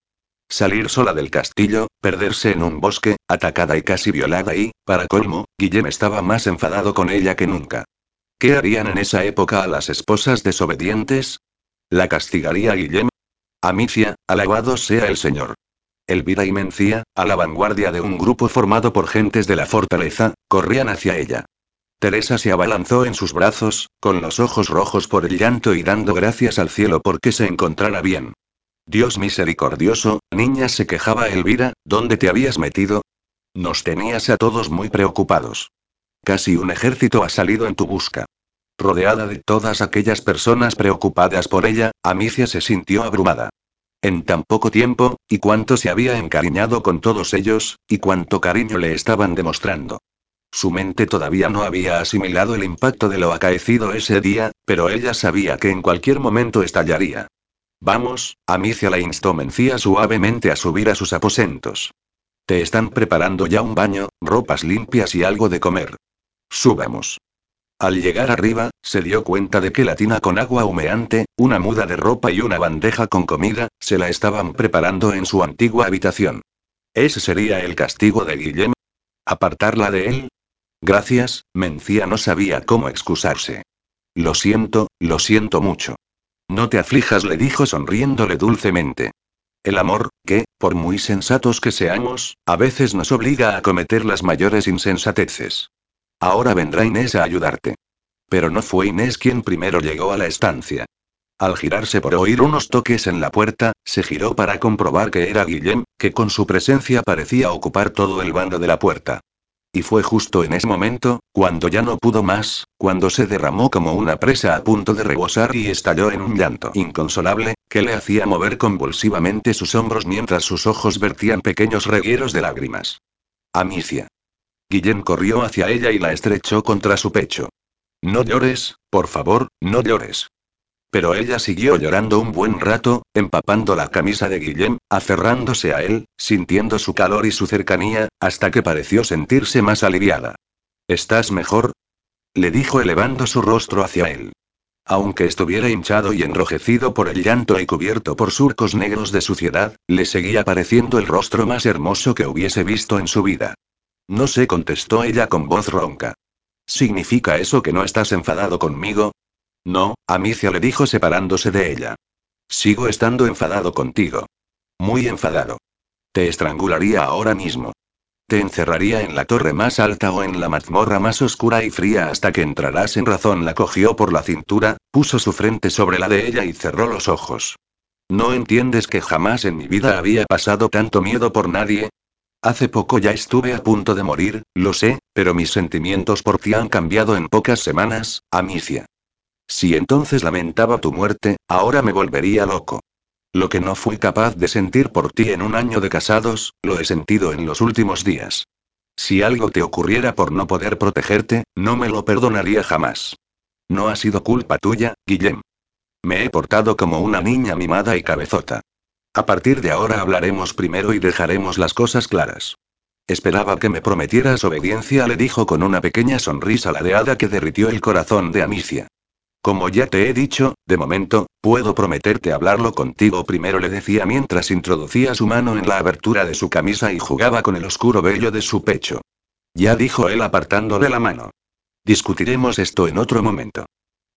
Salir sola del castillo, perderse en un bosque, atacada y casi violada y, para colmo, Guillem estaba más enfadado con ella que nunca. ¿Qué harían en esa época a las esposas desobedientes? ¿La castigaría Guillem? Amicia, alabado sea el Señor. Elvira y Mencía, a la vanguardia de un grupo formado por gentes de la fortaleza, corrían hacia ella. Teresa se abalanzó en sus brazos, con los ojos rojos por el llanto y dando gracias al cielo porque se encontrara bien. Dios misericordioso, niña se quejaba Elvira, ¿dónde te habías metido? Nos tenías a todos muy preocupados. Casi un ejército ha salido en tu busca. Rodeada de todas aquellas personas preocupadas por ella, Amicia se sintió abrumada. En tan poco tiempo, y cuánto se había encariñado con todos ellos, y cuánto cariño le estaban demostrando. Su mente todavía no había asimilado el impacto de lo acaecido ese día, pero ella sabía que en cualquier momento estallaría. Vamos, Amicia la instó Mencía suavemente a subir a sus aposentos. Te están preparando ya un baño, ropas limpias y algo de comer. Subamos. Al llegar arriba, se dio cuenta de que la tina con agua humeante, una muda de ropa y una bandeja con comida, se la estaban preparando en su antigua habitación. ¿Ese sería el castigo de Guillem? ¿Apartarla de él? Gracias, Mencía no sabía cómo excusarse. Lo siento, lo siento mucho. No te aflijas, le dijo sonriéndole dulcemente. El amor, que, por muy sensatos que seamos, a veces nos obliga a cometer las mayores insensateces. Ahora vendrá Inés a ayudarte. Pero no fue Inés quien primero llegó a la estancia. Al girarse por oír unos toques en la puerta, se giró para comprobar que era Guillem, que con su presencia parecía ocupar todo el bando de la puerta. Y fue justo en ese momento, cuando ya no pudo más, cuando se derramó como una presa a punto de rebosar y estalló en un llanto inconsolable, que le hacía mover convulsivamente sus hombros mientras sus ojos vertían pequeños regueros de lágrimas. Amicia. Guillén corrió hacia ella y la estrechó contra su pecho. No llores, por favor, no llores. Pero ella siguió llorando un buen rato, empapando la camisa de Guillem, aferrándose a él, sintiendo su calor y su cercanía, hasta que pareció sentirse más aliviada. ¿Estás mejor? Le dijo elevando su rostro hacia él. Aunque estuviera hinchado y enrojecido por el llanto y cubierto por surcos negros de suciedad, le seguía pareciendo el rostro más hermoso que hubiese visto en su vida. No sé, contestó ella con voz ronca. ¿Significa eso que no estás enfadado conmigo? No, Amicia le dijo separándose de ella. Sigo estando enfadado contigo. Muy enfadado. Te estrangularía ahora mismo. Te encerraría en la torre más alta o en la mazmorra más oscura y fría hasta que entrarás en razón. La cogió por la cintura, puso su frente sobre la de ella y cerró los ojos. ¿No entiendes que jamás en mi vida había pasado tanto miedo por nadie? Hace poco ya estuve a punto de morir, lo sé, pero mis sentimientos por ti han cambiado en pocas semanas, Amicia. Si entonces lamentaba tu muerte, ahora me volvería loco. Lo que no fui capaz de sentir por ti en un año de casados, lo he sentido en los últimos días. Si algo te ocurriera por no poder protegerte, no me lo perdonaría jamás. No ha sido culpa tuya, Guillem. Me he portado como una niña mimada y cabezota. A partir de ahora hablaremos primero y dejaremos las cosas claras. Esperaba que me prometieras obediencia, le dijo con una pequeña sonrisa ladeada que derritió el corazón de Amicia. Como ya te he dicho, de momento, puedo prometerte hablarlo contigo primero, le decía mientras introducía su mano en la abertura de su camisa y jugaba con el oscuro vello de su pecho. Ya dijo él apartándole la mano. Discutiremos esto en otro momento.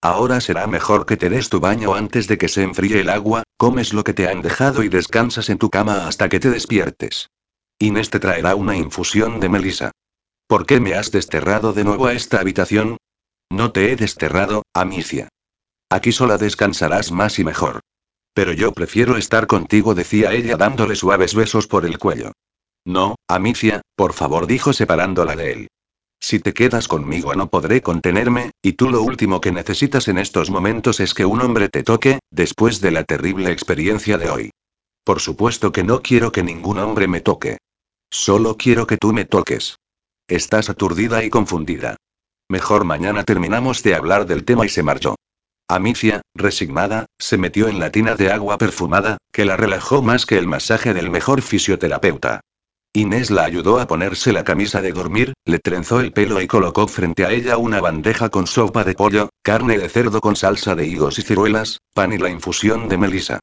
Ahora será mejor que te des tu baño antes de que se enfríe el agua, comes lo que te han dejado y descansas en tu cama hasta que te despiertes. Inés te traerá una infusión de melisa. ¿Por qué me has desterrado de nuevo a esta habitación? No te he desterrado, Amicia. Aquí sola descansarás más y mejor. Pero yo prefiero estar contigo, decía ella dándole suaves besos por el cuello. No, Amicia, por favor, dijo separándola de él. Si te quedas conmigo no podré contenerme, y tú lo último que necesitas en estos momentos es que un hombre te toque, después de la terrible experiencia de hoy. Por supuesto que no quiero que ningún hombre me toque. Solo quiero que tú me toques. Estás aturdida y confundida. Mejor mañana terminamos de hablar del tema y se marchó. Amicia, resignada, se metió en la tina de agua perfumada, que la relajó más que el masaje del mejor fisioterapeuta. Inés la ayudó a ponerse la camisa de dormir, le trenzó el pelo y colocó frente a ella una bandeja con sopa de pollo, carne de cerdo con salsa de higos y ciruelas, pan y la infusión de melisa.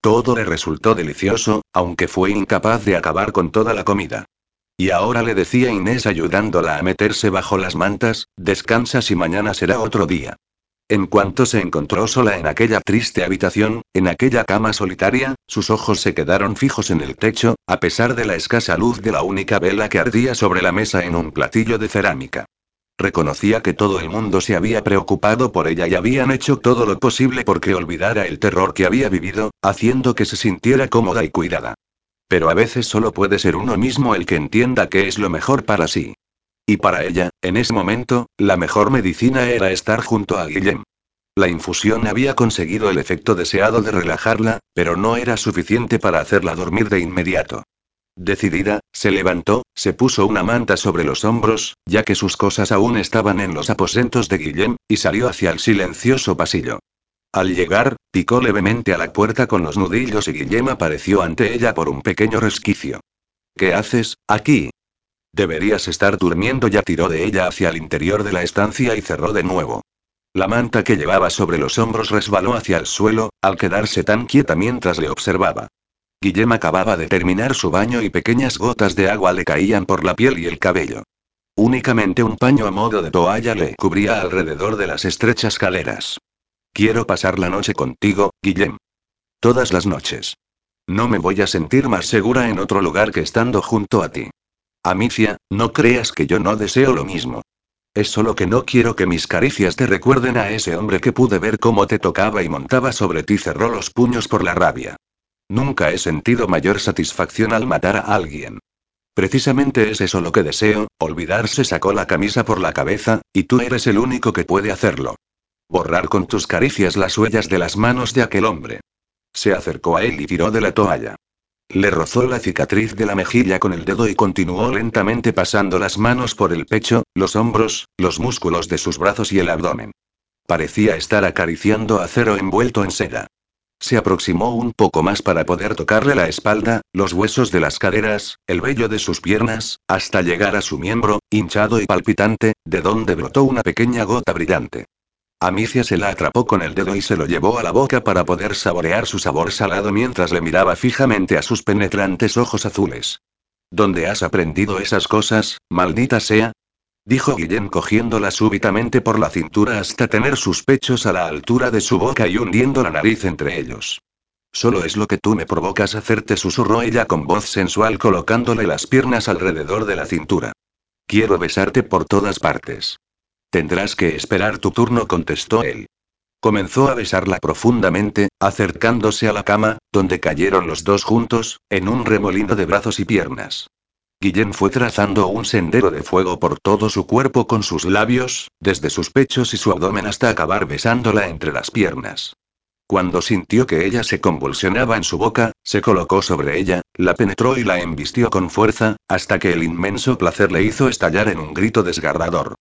Todo le resultó delicioso, aunque fue incapaz de acabar con toda la comida. Y ahora le decía Inés ayudándola a meterse bajo las mantas, descansas y mañana será otro día. En cuanto se encontró sola en aquella triste habitación, en aquella cama solitaria, sus ojos se quedaron fijos en el techo, a pesar de la escasa luz de la única vela que ardía sobre la mesa en un platillo de cerámica. Reconocía que todo el mundo se había preocupado por ella y habían hecho todo lo posible porque olvidara el terror que había vivido, haciendo que se sintiera cómoda y cuidada. Pero a veces solo puede ser uno mismo el que entienda qué es lo mejor para sí. Y para ella, en ese momento, la mejor medicina era estar junto a Guillem. La infusión había conseguido el efecto deseado de relajarla, pero no era suficiente para hacerla dormir de inmediato. Decidida, se levantó, se puso una manta sobre los hombros, ya que sus cosas aún estaban en los aposentos de Guillem, y salió hacia el silencioso pasillo. Al llegar, picó levemente a la puerta con los nudillos y Guillem apareció ante ella por un pequeño resquicio. ¿Qué haces, aquí? Deberías estar durmiendo. Ya tiró de ella hacia el interior de la estancia y cerró de nuevo. La manta que llevaba sobre los hombros resbaló hacia el suelo, al quedarse tan quieta mientras le observaba. Guillem acababa de terminar su baño y pequeñas gotas de agua le caían por la piel y el cabello. Únicamente un paño a modo de toalla le cubría alrededor de las estrechas caleras. Quiero pasar la noche contigo, Guillem. Todas las noches. No me voy a sentir más segura en otro lugar que estando junto a ti. Amicia, no creas que yo no deseo lo mismo. Es solo que no quiero que mis caricias te recuerden a ese hombre que pude ver cómo te tocaba y montaba sobre ti. Cerró los puños por la rabia. Nunca he sentido mayor satisfacción al matar a alguien. Precisamente es eso lo que deseo, olvidarse sacó la camisa por la cabeza, y tú eres el único que puede hacerlo. Borrar con tus caricias las huellas de las manos de aquel hombre. Se acercó a él y tiró de la toalla. Le rozó la cicatriz de la mejilla con el dedo y continuó lentamente pasando las manos por el pecho, los hombros, los músculos de sus brazos y el abdomen. Parecía estar acariciando acero envuelto en seda. Se aproximó un poco más para poder tocarle la espalda, los huesos de las caderas, el vello de sus piernas, hasta llegar a su miembro, hinchado y palpitante, de donde brotó una pequeña gota brillante. Amicia se la atrapó con el dedo y se lo llevó a la boca para poder saborear su sabor salado mientras le miraba fijamente a sus penetrantes ojos azules. ¿Dónde has aprendido esas cosas, maldita sea? Dijo Guillén cogiéndola súbitamente por la cintura hasta tener sus pechos a la altura de su boca y hundiendo la nariz entre ellos. Solo es lo que tú me provocas hacerte, susurró ella con voz sensual colocándole las piernas alrededor de la cintura. Quiero besarte por todas partes. Tendrás que esperar tu turno, contestó él. Comenzó a besarla profundamente, acercándose a la cama, donde cayeron los dos juntos, en un remolino de brazos y piernas. Guillén fue trazando un sendero de fuego por todo su cuerpo con sus labios, desde sus pechos y su abdomen hasta acabar besándola entre las piernas. Cuando sintió que ella se convulsionaba en su boca, se colocó sobre ella, la penetró y la embistió con fuerza, hasta que el inmenso placer le hizo estallar en un grito desgarrador.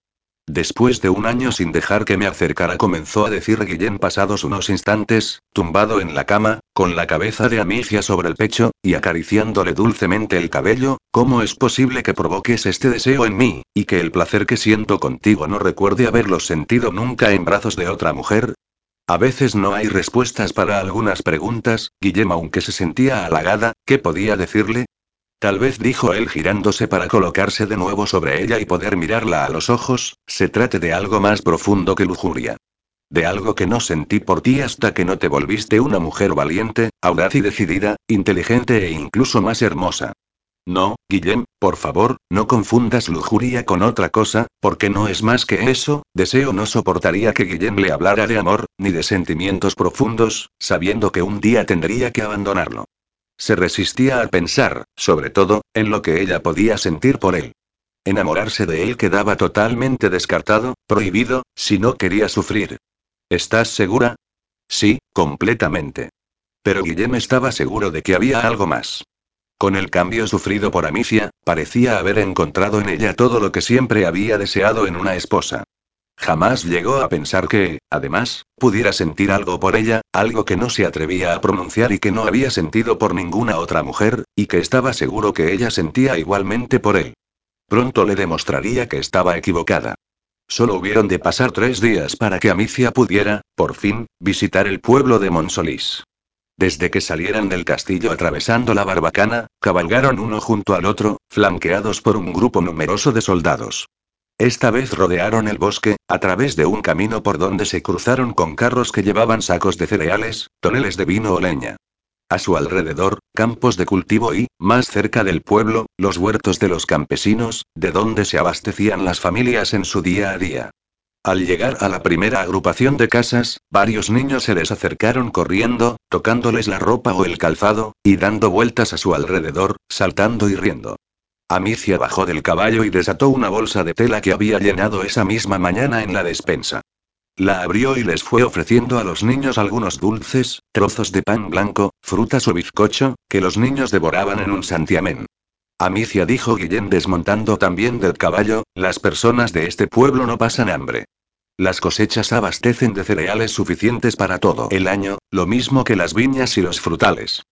Después de un año sin dejar que me acercara, comenzó a decir Guillén pasados unos instantes, tumbado en la cama, con la cabeza de Amicia sobre el pecho, y acariciándole dulcemente el cabello, ¿cómo es posible que provoques este deseo en mí, y que el placer que siento contigo no recuerde haberlo sentido nunca en brazos de otra mujer? A veces no hay respuestas para algunas preguntas, Guillem aunque se sentía halagada, ¿qué podía decirle? Tal vez dijo él girándose para colocarse de nuevo sobre ella y poder mirarla a los ojos, se trate de algo más profundo que lujuria. De algo que no sentí por ti hasta que no te volviste una mujer valiente, audaz y decidida, inteligente e incluso más hermosa. No, Guillem, por favor, no confundas lujuria con otra cosa, porque no es más que eso, deseo no soportaría que Guillem le hablara de amor, ni de sentimientos profundos, sabiendo que un día tendría que abandonarlo. Se resistía a pensar, sobre todo, en lo que ella podía sentir por él. Enamorarse de él quedaba totalmente descartado, prohibido, si no quería sufrir. ¿Estás segura? Sí, completamente. Pero Guillem estaba seguro de que había algo más. Con el cambio sufrido por Amicia, parecía haber encontrado en ella todo lo que siempre había deseado en una esposa. Jamás llegó a pensar que, además, pudiera sentir algo por ella, algo que no se atrevía a pronunciar y que no había sentido por ninguna otra mujer, y que estaba seguro que ella sentía igualmente por él. Pronto le demostraría que estaba equivocada. Solo hubieron de pasar tres días para que Amicia pudiera, por fin, visitar el pueblo de Monsolís. Desde que salieran del castillo atravesando la barbacana, cabalgaron uno junto al otro, flanqueados por un grupo numeroso de soldados. Esta vez rodearon el bosque, a través de un camino por donde se cruzaron con carros que llevaban sacos de cereales, toneles de vino o leña. A su alrededor, campos de cultivo y, más cerca del pueblo, los huertos de los campesinos, de donde se abastecían las familias en su día a día. Al llegar a la primera agrupación de casas, varios niños se les acercaron corriendo, tocándoles la ropa o el calzado, y dando vueltas a su alrededor, saltando y riendo. Amicia bajó del caballo y desató una bolsa de tela que había llenado esa misma mañana en la despensa. La abrió y les fue ofreciendo a los niños algunos dulces, trozos de pan blanco, frutas o bizcocho, que los niños devoraban en un santiamén. Amicia dijo Guillén desmontando también del caballo, las personas de este pueblo no pasan hambre. Las cosechas abastecen de cereales suficientes para todo el año, lo mismo que las viñas y los frutales.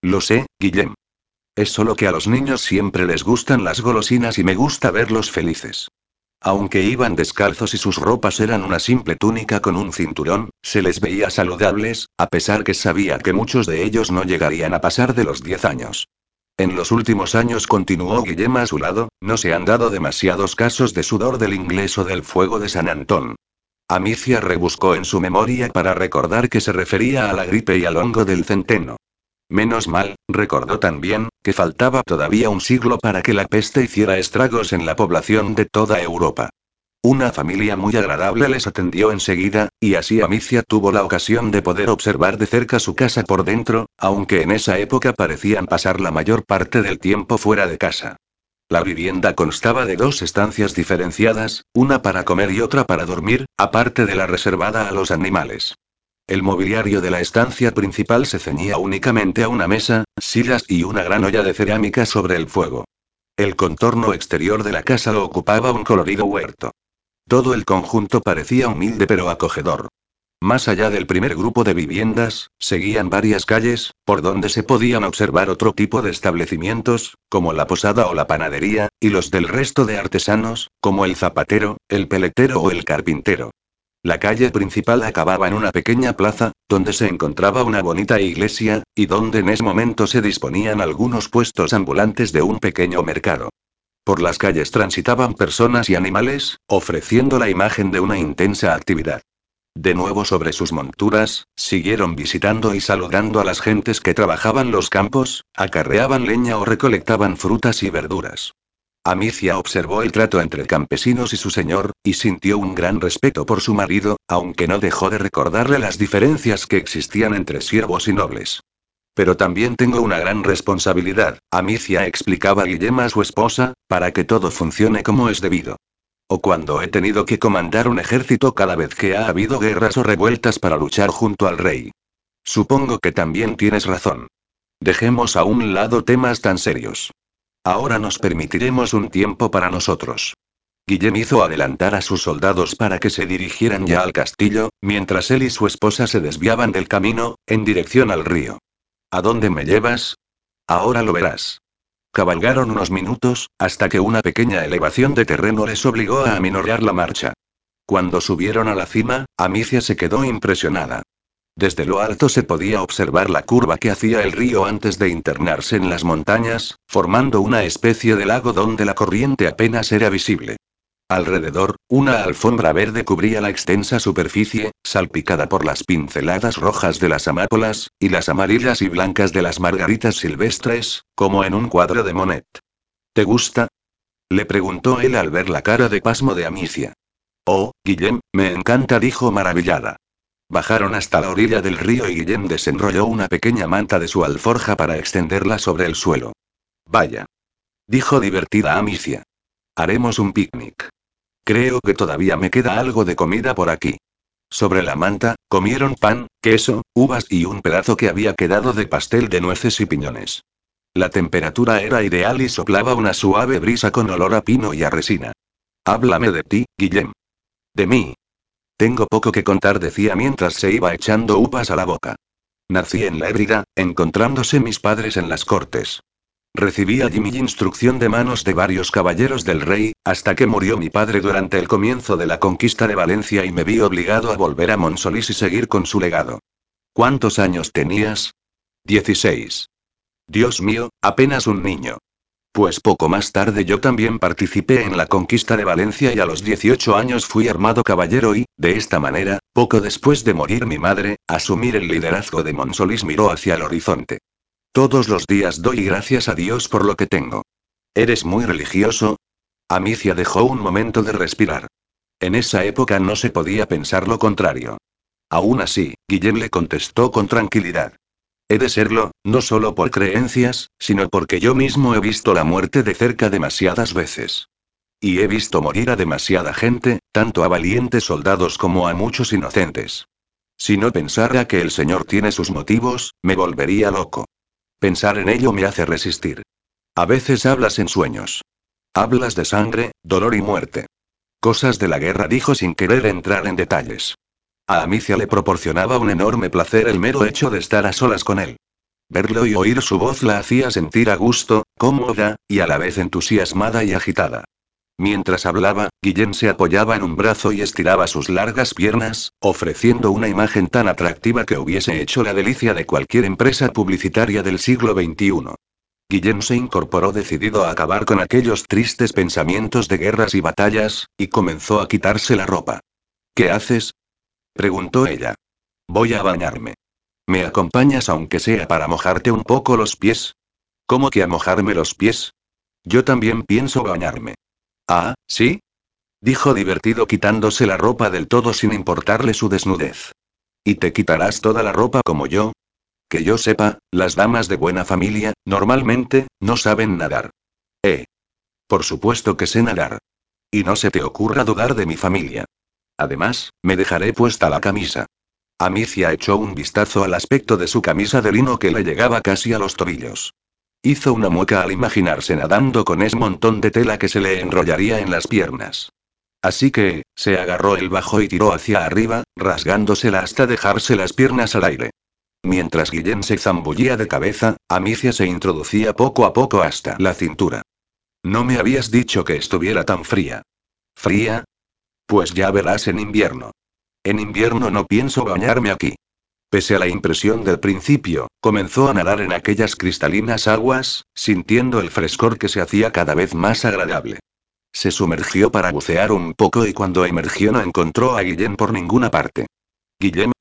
Lo sé, Guillem. Es solo que a los niños siempre les gustan las golosinas y me gusta verlos felices. Aunque iban descalzos y sus ropas eran una simple túnica con un cinturón, se les veía saludables, a pesar que sabía que muchos de ellos no llegarían a pasar de los 10 años. En los últimos años continuó Guillem a su lado, no se han dado demasiados casos de sudor del inglés o del fuego de San Antón. Amicia rebuscó en su memoria para recordar que se refería a la gripe y al hongo del centeno. Menos mal, recordó también, que faltaba todavía un siglo para que la peste hiciera estragos en la población de toda Europa. Una familia muy agradable les atendió enseguida, y así Amicia tuvo la ocasión de poder observar de cerca su casa por dentro, aunque en esa época parecían pasar la mayor parte del tiempo fuera de casa. La vivienda constaba de dos estancias diferenciadas, una para comer y otra para dormir, aparte de la reservada a los animales. El mobiliario de la estancia principal se ceñía únicamente a una mesa, sillas y una gran olla de cerámica sobre el fuego. El contorno exterior de la casa lo ocupaba un colorido huerto. Todo el conjunto parecía humilde pero acogedor. Más allá del primer grupo de viviendas, seguían varias calles, por donde se podían observar otro tipo de establecimientos, como la posada o la panadería, y los del resto de artesanos, como el zapatero, el peletero o el carpintero. La calle principal acababa en una pequeña plaza, donde se encontraba una bonita iglesia, y donde en ese momento se disponían algunos puestos ambulantes de un pequeño mercado. Por las calles transitaban personas y animales, ofreciendo la imagen de una intensa actividad. De nuevo sobre sus monturas, siguieron visitando y saludando a las gentes que trabajaban los campos, acarreaban leña o recolectaban frutas y verduras. Amicia observó el trato entre campesinos y su señor, y sintió un gran respeto por su marido, aunque no dejó de recordarle las diferencias que existían entre siervos y nobles. Pero también tengo una gran responsabilidad, Amicia explicaba Guillem a su esposa, para que todo funcione como es debido. O cuando he tenido que comandar un ejército cada vez que ha habido guerras o revueltas para luchar junto al rey. Supongo que también tienes razón. Dejemos a un lado temas tan serios. Ahora nos permitiremos un tiempo para nosotros. Guillem hizo adelantar a sus soldados para que se dirigieran ya al castillo, mientras él y su esposa se desviaban del camino, en dirección al río. ¿A dónde me llevas? Ahora lo verás. Cabalgaron unos minutos, hasta que una pequeña elevación de terreno les obligó a aminorar la marcha. Cuando subieron a la cima, Amicia se quedó impresionada. Desde lo alto se podía observar la curva que hacía el río antes de internarse en las montañas, formando una especie de lago donde la corriente apenas era visible. Alrededor, una alfombra verde cubría la extensa superficie, salpicada por las pinceladas rojas de las amápolas, y las amarillas y blancas de las margaritas silvestres, como en un cuadro de Monet. ¿Te gusta? Le preguntó él al ver la cara de pasmo de Amicia. Oh, Guillem, me encanta, dijo maravillada. Bajaron hasta la orilla del río y Guillem desenrolló una pequeña manta de su alforja para extenderla sobre el suelo. Vaya. Dijo divertida Amicia. Haremos un picnic. Creo que todavía me queda algo de comida por aquí. Sobre la manta, comieron pan, queso, uvas y un pedazo que había quedado de pastel de nueces y piñones. La temperatura era ideal y soplaba una suave brisa con olor a pino y a resina. Háblame de ti, Guillem. De mí, tengo poco que contar, decía mientras se iba echando uvas a la boca. Nací en la Ébrida, encontrándose mis padres en las cortes. Recibí allí mi instrucción de manos de varios caballeros del rey, hasta que murió mi padre durante el comienzo de la conquista de Valencia y me vi obligado a volver a Monsolís y seguir con su legado. ¿Cuántos años tenías? Dieciséis. Dios mío, apenas un niño. Pues poco más tarde yo también participé en la conquista de Valencia y a los 18 años fui armado caballero y, de esta manera, poco después de morir mi madre, asumir el liderazgo de Monsolís miró hacia el horizonte. Todos los días doy gracias a Dios por lo que tengo. ¿Eres muy religioso? Amicia dejó un momento de respirar. En esa época no se podía pensar lo contrario. Aún así, Guillem le contestó con tranquilidad. He de serlo, no solo por creencias, sino porque yo mismo he visto la muerte de cerca demasiadas veces. Y he visto morir a demasiada gente, tanto a valientes soldados como a muchos inocentes. Si no pensara que el Señor tiene sus motivos, me volvería loco. Pensar en ello me hace resistir. A veces hablas en sueños. Hablas de sangre, dolor y muerte. Cosas de la guerra dijo sin querer entrar en detalles. A Amicia le proporcionaba un enorme placer el mero hecho de estar a solas con él. Verlo y oír su voz la hacía sentir a gusto, cómoda, y a la vez entusiasmada y agitada. Mientras hablaba, Guillem se apoyaba en un brazo y estiraba sus largas piernas, ofreciendo una imagen tan atractiva que hubiese hecho la delicia de cualquier empresa publicitaria del siglo XXI. Guillem se incorporó decidido a acabar con aquellos tristes pensamientos de guerras y batallas, y comenzó a quitarse la ropa. ¿Qué haces? Preguntó ella. Voy a bañarme. ¿Me acompañas aunque sea para mojarte un poco los pies? ¿Cómo que a mojarme los pies? Yo también pienso bañarme. Ah, ¿sí? Dijo divertido quitándose la ropa del todo sin importarle su desnudez. ¿Y te quitarás toda la ropa como yo? Que yo sepa, las damas de buena familia, normalmente, no saben nadar. Eh. Por supuesto que sé nadar. Y no se te ocurra dudar de mi familia. Además, me dejaré puesta la camisa. Amicia echó un vistazo al aspecto de su camisa de lino que le llegaba casi a los tobillos. Hizo una mueca al imaginarse nadando con ese montón de tela que se le enrollaría en las piernas. Así que, Se agarró el bajo y tiró hacia arriba, rasgándosela hasta dejarse las piernas al aire. Mientras Guillén se zambullía de cabeza, Amicia se introducía poco a poco hasta la cintura. No me habías dicho que estuviera tan fría. ¿Fría? Pues ya verás en invierno. En invierno no pienso bañarme aquí. Pese a la impresión del principio, comenzó a nadar en aquellas cristalinas aguas, sintiendo el frescor que se hacía cada vez más agradable. Se sumergió para bucear un poco y cuando emergió no encontró a Guillem por ninguna parte. Guillem.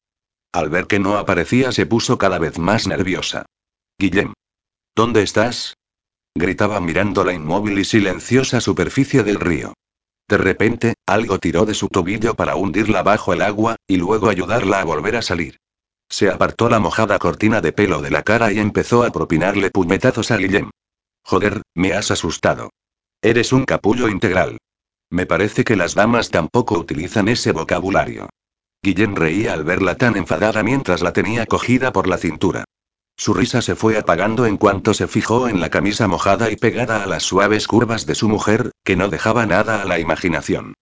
Al ver que no aparecía se puso cada vez más nerviosa. Guillem. ¿Dónde estás? Gritaba mirando la inmóvil y silenciosa superficie del río. De repente, algo tiró de su tobillo para hundirla bajo el agua, y luego ayudarla a volver a salir. Se apartó la mojada cortina de pelo de la cara y empezó a propinarle puñetazos a Guillem. Joder, me has asustado. Eres un capullo integral. Me parece que las damas tampoco utilizan ese vocabulario. Guillén reía al verla tan enfadada mientras la tenía cogida por la cintura. Su risa se fue apagando en cuanto se fijó en la camisa mojada y pegada a las suaves curvas de su mujer, que no dejaba nada a la imaginación.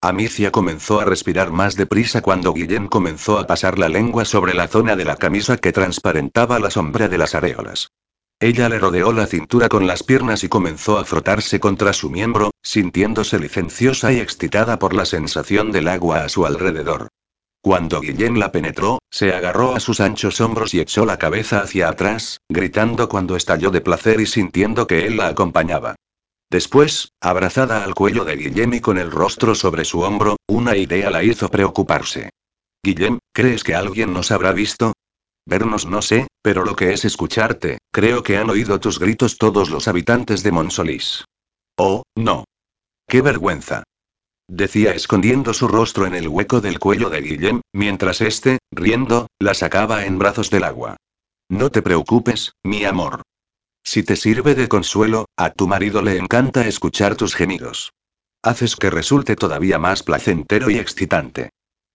Amicia comenzó a respirar más deprisa cuando Guillén comenzó a pasar la lengua sobre la zona de la camisa que transparentaba la sombra de las areolas. Ella le rodeó la cintura con las piernas y comenzó a frotarse contra su miembro, sintiéndose licenciosa y excitada por la sensación del agua a su alrededor. Cuando Guillén la penetró, se agarró a sus anchos hombros y echó la cabeza hacia atrás, gritando cuando estalló de placer y sintiendo que él la acompañaba. Después, abrazada al cuello de Guillem y con el rostro sobre su hombro, una idea la hizo preocuparse. Guillem, ¿crees que alguien nos habrá visto? Vernos no sé, pero lo que es escucharte, creo que han oído tus gritos todos los habitantes de Monsolís. Oh, no. ¡Qué vergüenza! Decía escondiendo su rostro en el hueco del cuello de Guillem, mientras éste, riendo, la sacaba en brazos del agua. No te preocupes, mi amor. Si te sirve de consuelo, a tu marido le encanta escuchar tus gemidos. Haces que resulte todavía más placentero y excitante.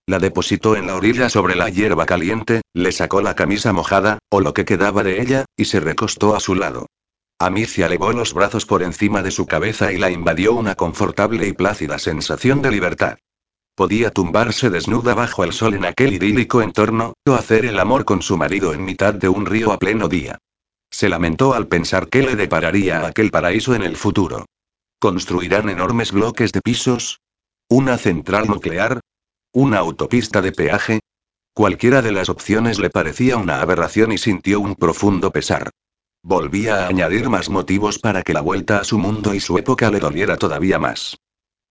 La depositó en la orilla sobre la hierba caliente, le sacó la camisa mojada, o lo que quedaba de ella, y se recostó a su lado. Amicia elevó los brazos por encima de su cabeza y la invadió una confortable y plácida sensación de libertad. Podía tumbarse desnuda bajo el sol en aquel idílico entorno, o hacer el amor con su marido en mitad de un río a pleno día. Se lamentó al pensar qué le depararía aquel paraíso en el futuro. ¿Construirán enormes bloques de pisos? ¿Una central nuclear? ¿Una autopista de peaje? Cualquiera de las opciones le parecía una aberración y sintió un profundo pesar. Volvía a añadir más motivos para que la vuelta a su mundo y su época le doliera todavía más.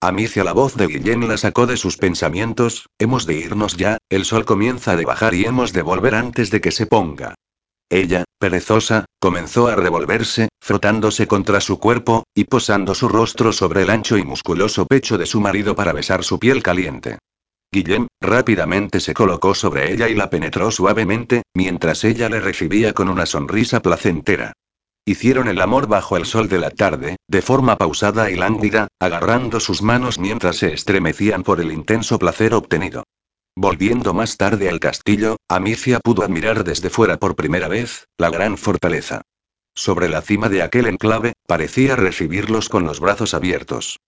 Amicia la voz de Guillén la sacó de sus pensamientos, hemos de irnos ya, el sol comienza a bajar y hemos de volver antes de que se ponga. Ella, perezosa, comenzó a revolverse, frotándose contra su cuerpo, y posando su rostro sobre el ancho y musculoso pecho de su marido para besar su piel caliente. Guillem, rápidamente se colocó sobre ella y la penetró suavemente, mientras ella le recibía con una sonrisa placentera. Hicieron el amor bajo el sol de la tarde, de forma pausada y lánguida, agarrando sus manos mientras se estremecían por el intenso placer obtenido. Volviendo más tarde al castillo, Amicia pudo admirar desde fuera por primera vez, la gran fortaleza. Sobre la cima de aquel enclave, parecía recibirlos con los brazos abiertos.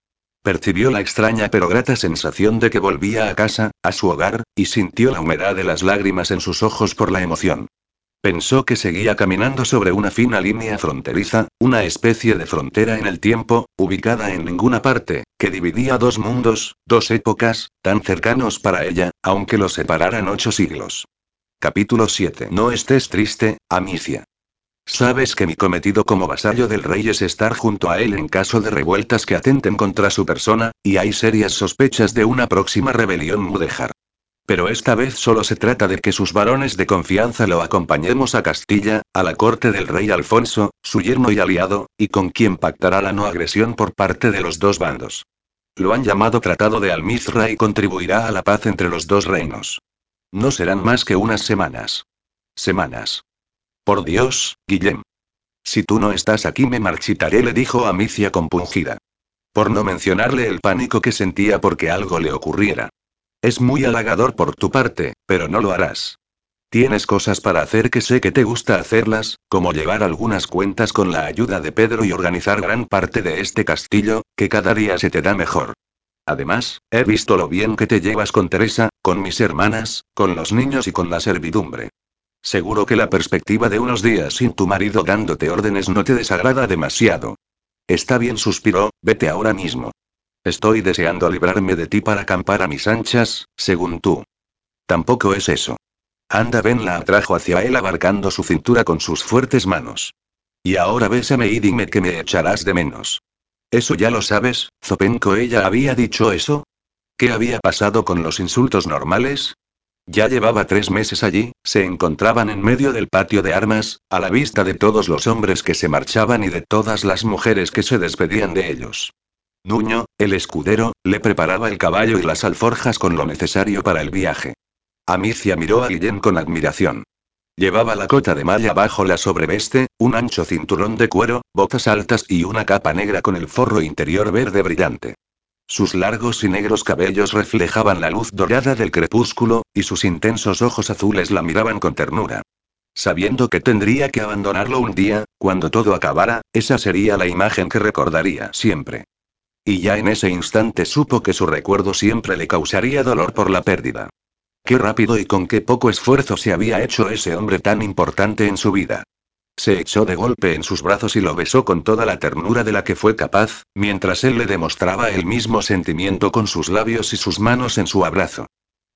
Percibió la extraña pero grata sensación de que volvía a casa, a su hogar, y sintió la humedad de las lágrimas en sus ojos por la emoción. Pensó que seguía caminando sobre una fina línea fronteriza, una especie de frontera en el tiempo, ubicada en ninguna parte, que dividía dos mundos, dos épocas, tan cercanos para ella, aunque los separaran ocho siglos. Capítulo 7. No estés triste, Amicia. Sabes que mi cometido como vasallo del rey es estar junto a él en caso de revueltas que atenten contra su persona, y hay serias sospechas de una próxima rebelión mudéjar. Pero esta vez solo se trata de que sus varones de confianza lo acompañemos a Castilla, a la corte del rey Alfonso, su yerno y aliado, y con quien pactará la no agresión por parte de los dos bandos. Lo han llamado Tratado de Almizra y contribuirá a la paz entre los dos reinos. No serán más que unas semanas. Semanas. Por Dios, Guillem. Si tú no estás aquí me marchitaré, le dijo Amicia compungida. Por no mencionarle el pánico que sentía porque algo le ocurriera. Es muy halagador por tu parte, pero no lo harás. Tienes cosas para hacer que sé que te gusta hacerlas, como llevar algunas cuentas con la ayuda de Pedro y organizar gran parte de este castillo, que cada día se te da mejor. Además, he visto lo bien que te llevas con Teresa, con mis hermanas, con los niños y con la servidumbre. Seguro que la perspectiva de unos días sin tu marido dándote órdenes no te desagrada demasiado. Está bien, suspiró, vete ahora mismo. Estoy deseando librarme de ti para acampar a mis anchas, según tú. Tampoco es eso. Anda, ven, la atrajo hacia él abarcando su cintura con sus fuertes manos. Y ahora bésame y dime que me echarás de menos. Eso ya lo sabes, Zopenko, ella había dicho eso. ¿Qué había pasado con los insultos normales? Ya llevaba tres meses allí, se encontraban en medio del patio de armas, a la vista de todos los hombres que se marchaban y de todas las mujeres que se despedían de ellos. Nuño, el escudero, le preparaba el caballo y las alforjas con lo necesario para el viaje. Amicia miró a Guillén con admiración. Llevaba la cota de malla bajo la sobreveste, un ancho cinturón de cuero, botas altas y una capa negra con el forro interior verde brillante. Sus largos y negros cabellos reflejaban la luz dorada del crepúsculo, y sus intensos ojos azules la miraban con ternura. Sabiendo que tendría que abandonarlo un día, cuando todo acabara, esa sería la imagen que recordaría siempre. Y ya en ese instante supo que su recuerdo siempre le causaría dolor por la pérdida. Qué rápido y con qué poco esfuerzo se había hecho ese hombre tan importante en su vida. Se echó de golpe en sus brazos y lo besó con toda la ternura de la que fue capaz, mientras él le demostraba el mismo sentimiento con sus labios y sus manos en su abrazo.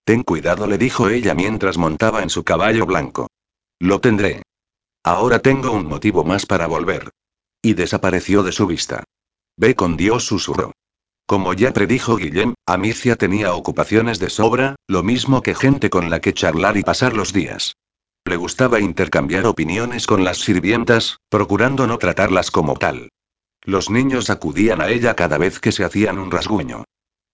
Ten cuidado, le dijo ella mientras montaba en su caballo blanco. Lo tendré. Ahora tengo un motivo más para volver. Y desapareció de su vista. Ve con Dios, susurró. Como ya predijo Guillem, Amicia tenía ocupaciones de sobra, lo mismo que gente con la que charlar y pasar los días. Le gustaba intercambiar opiniones con las sirvientas, procurando no tratarlas como tal. Los niños acudían a ella cada vez que se hacían un rasguño.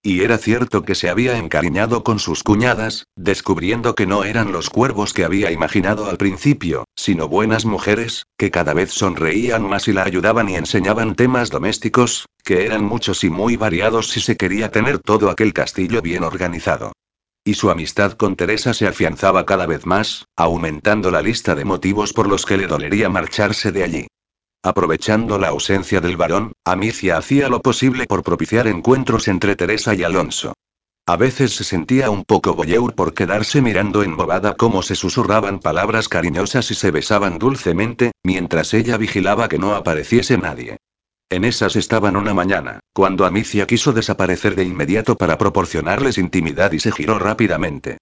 Y era cierto que se había encariñado con sus cuñadas, descubriendo que no eran los cuervos que había imaginado al principio, sino buenas mujeres, que cada vez sonreían más y la ayudaban y enseñaban temas domésticos, que eran muchos y muy variados si se quería tener todo aquel castillo bien organizado. Y su amistad con Teresa se afianzaba cada vez más, aumentando la lista de motivos por los que le dolería marcharse de allí. Aprovechando la ausencia del varón, Amicia hacía lo posible por propiciar encuentros entre Teresa y Alonso. A veces se sentía un poco boyeur por quedarse mirando embobada cómo se susurraban palabras cariñosas y se besaban dulcemente, mientras ella vigilaba que no apareciese nadie. En esas estaban una mañana, cuando Amicia quiso desaparecer de inmediato para proporcionarles intimidad y se giró rápidamente.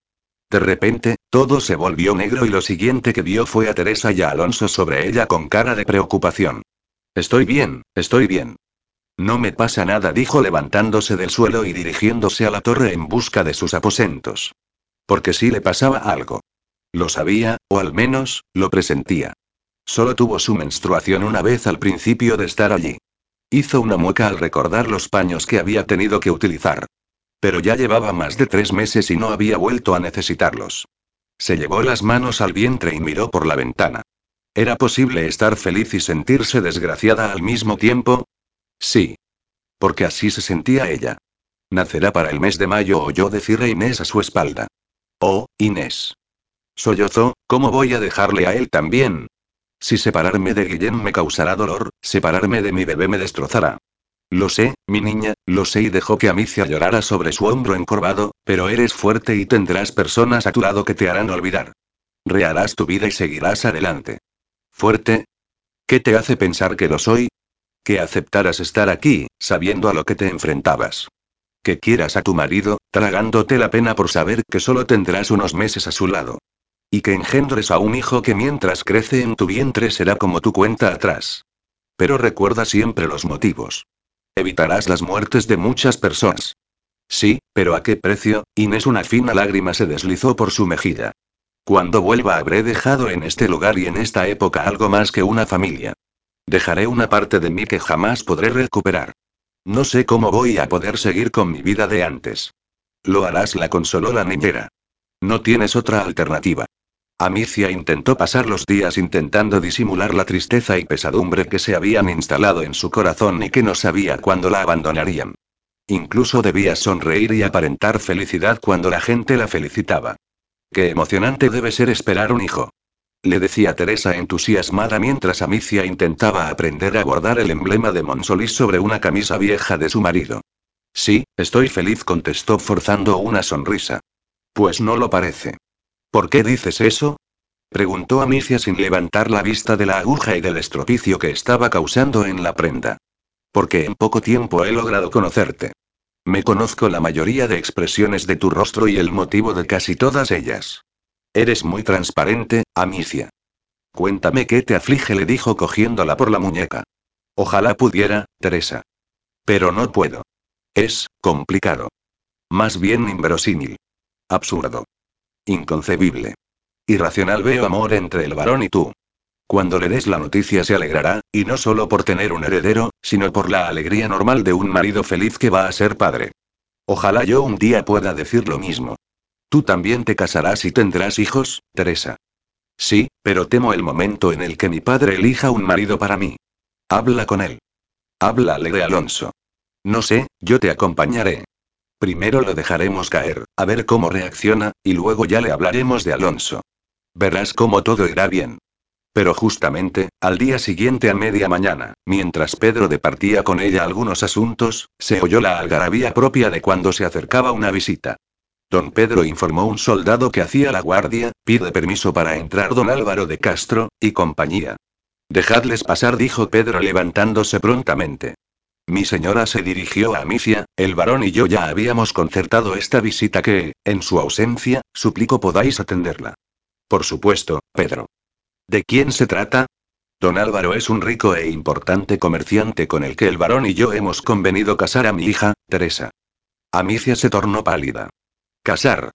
De repente, todo se volvió negro y lo siguiente que vio fue a Teresa y a Alonso sobre ella con cara de preocupación. Estoy bien, estoy bien. No me pasa nada, dijo levantándose del suelo y dirigiéndose a la torre en busca de sus aposentos. Porque sí le pasaba algo. Lo sabía, o al menos, lo presentía. Solo tuvo su menstruación una vez al principio de estar allí. Hizo una mueca al recordar los paños que había tenido que utilizar. Pero ya llevaba más de tres meses y no había vuelto a necesitarlos. Se llevó las manos al vientre y miró por la ventana. ¿Era posible estar feliz y sentirse desgraciada al mismo tiempo? Sí. Porque así se sentía ella. Nacerá para el mes de mayo, oyó decir a Inés a su espalda. Oh, Inés. Sollozó, ¿cómo voy a dejarle a él también? Si separarme de Guillén me causará dolor, separarme de mi bebé me destrozará. Lo sé, mi niña, lo sé y dejó que Amicia llorara sobre su hombro encorvado, pero eres fuerte y tendrás personas a tu lado que te harán olvidar. Reharás tu vida y seguirás adelante. ¿Fuerte? ¿Qué te hace pensar que lo soy? Que aceptaras estar aquí, sabiendo a lo que te enfrentabas. Que quieras a tu marido, tragándote la pena por saber que solo tendrás unos meses a su lado. Y que engendres a un hijo que mientras crece en tu vientre será como tu cuenta atrás. Pero recuerda siempre los motivos. Evitarás las muertes de muchas personas. Sí, pero ¿a qué precio? Inés una fina lágrima se deslizó por su mejilla. Cuando vuelva habré dejado en este lugar y en esta época algo más que una familia. Dejaré una parte de mí que jamás podré recuperar. No sé cómo voy a poder seguir con mi vida de antes. Lo harás, la consoló la niñera. No tienes otra alternativa. Amicia intentó pasar los días intentando disimular la tristeza y pesadumbre que se habían instalado en su corazón y que no sabía cuándo la abandonarían. Incluso debía sonreír y aparentar felicidad cuando la gente la felicitaba. Qué emocionante debe ser esperar un hijo. Le decía Teresa entusiasmada mientras Amicia intentaba aprender a bordar el emblema de Monsolís sobre una camisa vieja de su marido. Sí, estoy feliz, contestó forzando una sonrisa. Pues no lo parece. ¿Por qué dices eso? Preguntó Amicia sin levantar la vista de la aguja y del estropicio que estaba causando en la prenda. Porque en poco tiempo he logrado conocerte. Me conozco la mayoría de expresiones de tu rostro y el motivo de casi todas ellas. Eres muy transparente, Amicia. Cuéntame qué te aflige, le dijo cogiéndola por la muñeca. Ojalá pudiera, Teresa. Pero no puedo. Es, complicado. Más bien inverosímil. Absurdo. Inconcebible. Irracional veo amor entre el varón y tú. Cuando le des la noticia se alegrará, y no solo por tener un heredero, sino por la alegría normal de un marido feliz que va a ser padre. Ojalá yo un día pueda decir lo mismo. Tú también te casarás y tendrás hijos, Teresa. Sí, pero temo el momento en el que mi padre elija un marido para mí. Habla con él. Háblale de Alonso. No sé, yo te acompañaré. Primero lo dejaremos caer, a ver cómo reacciona, y luego ya le hablaremos de Alonso. Verás cómo todo irá bien. Pero justamente, al día siguiente a media mañana, mientras Pedro departía con ella algunos asuntos, se oyó la algarabía propia de cuando se acercaba una visita. Don Pedro informó un soldado que hacía la guardia, pide permiso para entrar don Álvaro de Castro, y compañía. Dejadles pasar, dijo Pedro levantándose prontamente. Mi señora se dirigió a Amicia, el varón y yo ya habíamos concertado esta visita que, en su ausencia, suplico podáis atenderla. Por supuesto, Pedro. ¿De quién se trata? Don Álvaro es un rico e importante comerciante con el que el varón y yo hemos convenido casar a mi hija, Teresa. Amicia se tornó pálida. Casar.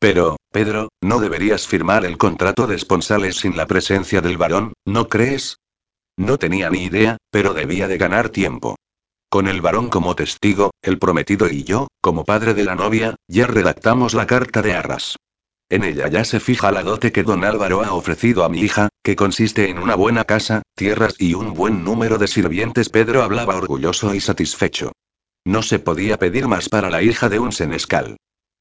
Pero, Pedro, ¿no deberías firmar el contrato de esponsales sin la presencia del varón, no crees? No tenía ni idea, pero debía de ganar tiempo. Con el varón como testigo, el prometido y yo, como padre de la novia, ya redactamos la carta de arras. En ella ya se fija la dote que don Álvaro ha ofrecido a mi hija, que consiste en una buena casa, tierras y un buen número de sirvientes. Pedro hablaba orgulloso y satisfecho. No se podía pedir más para la hija de un senescal.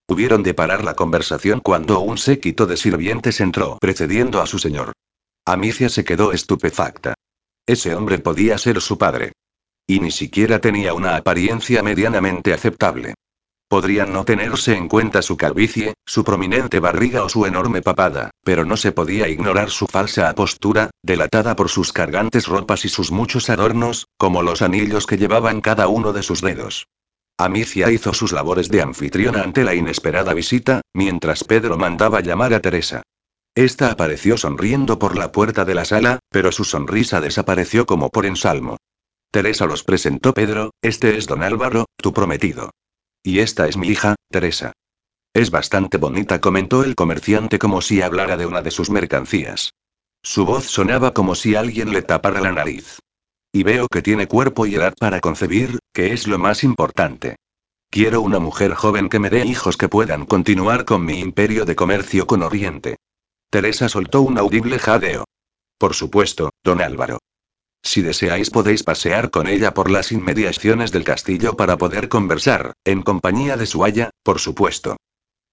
Hubieron de parar la conversación cuando un séquito de sirvientes entró precediendo a su señor. Amicia se quedó estupefacta. Ese hombre podía ser su padre. Y ni siquiera tenía una apariencia medianamente aceptable. Podrían no tenerse en cuenta su calvicie, su prominente barriga o su enorme papada, pero no se podía ignorar su falsa apostura, delatada por sus cargantes ropas y sus muchos adornos, como los anillos que llevaba en cada uno de sus dedos. Amicia hizo sus labores de anfitriona ante la inesperada visita, mientras Pedro mandaba llamar a Teresa. Esta apareció sonriendo por la puerta de la sala, pero su sonrisa desapareció como por ensalmo. Teresa los presentó Pedro, este es don Álvaro, tu prometido. Y esta es mi hija, Teresa. Es bastante bonita, comentó el comerciante como si hablara de una de sus mercancías. Su voz sonaba como si alguien le tapara la nariz. Y veo que tiene cuerpo y edad para concebir, que es lo más importante. Quiero una mujer joven que me dé hijos que puedan continuar con mi imperio de comercio con Oriente. Teresa soltó un audible jadeo. Por supuesto, don Álvaro. Si deseáis podéis pasear con ella por las inmediaciones del castillo para poder conversar, en compañía de su haya, por supuesto.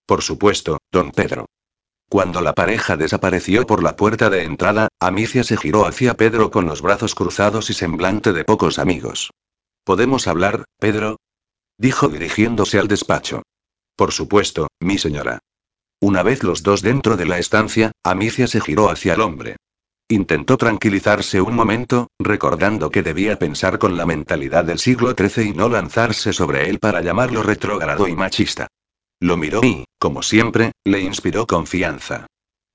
Por supuesto, don Pedro. Cuando la pareja desapareció por la puerta de entrada, Amicia se giró hacia Pedro con los brazos cruzados y semblante de pocos amigos. ¿Podemos hablar, Pedro? dijo dirigiéndose al despacho. Por supuesto, mi señora. Una vez los dos dentro de la estancia, Amicia se giró hacia el hombre. Intentó tranquilizarse un momento, recordando que debía pensar con la mentalidad del siglo XIII y no lanzarse sobre él para llamarlo retrógrado y machista. Lo miró y, como siempre, le inspiró confianza.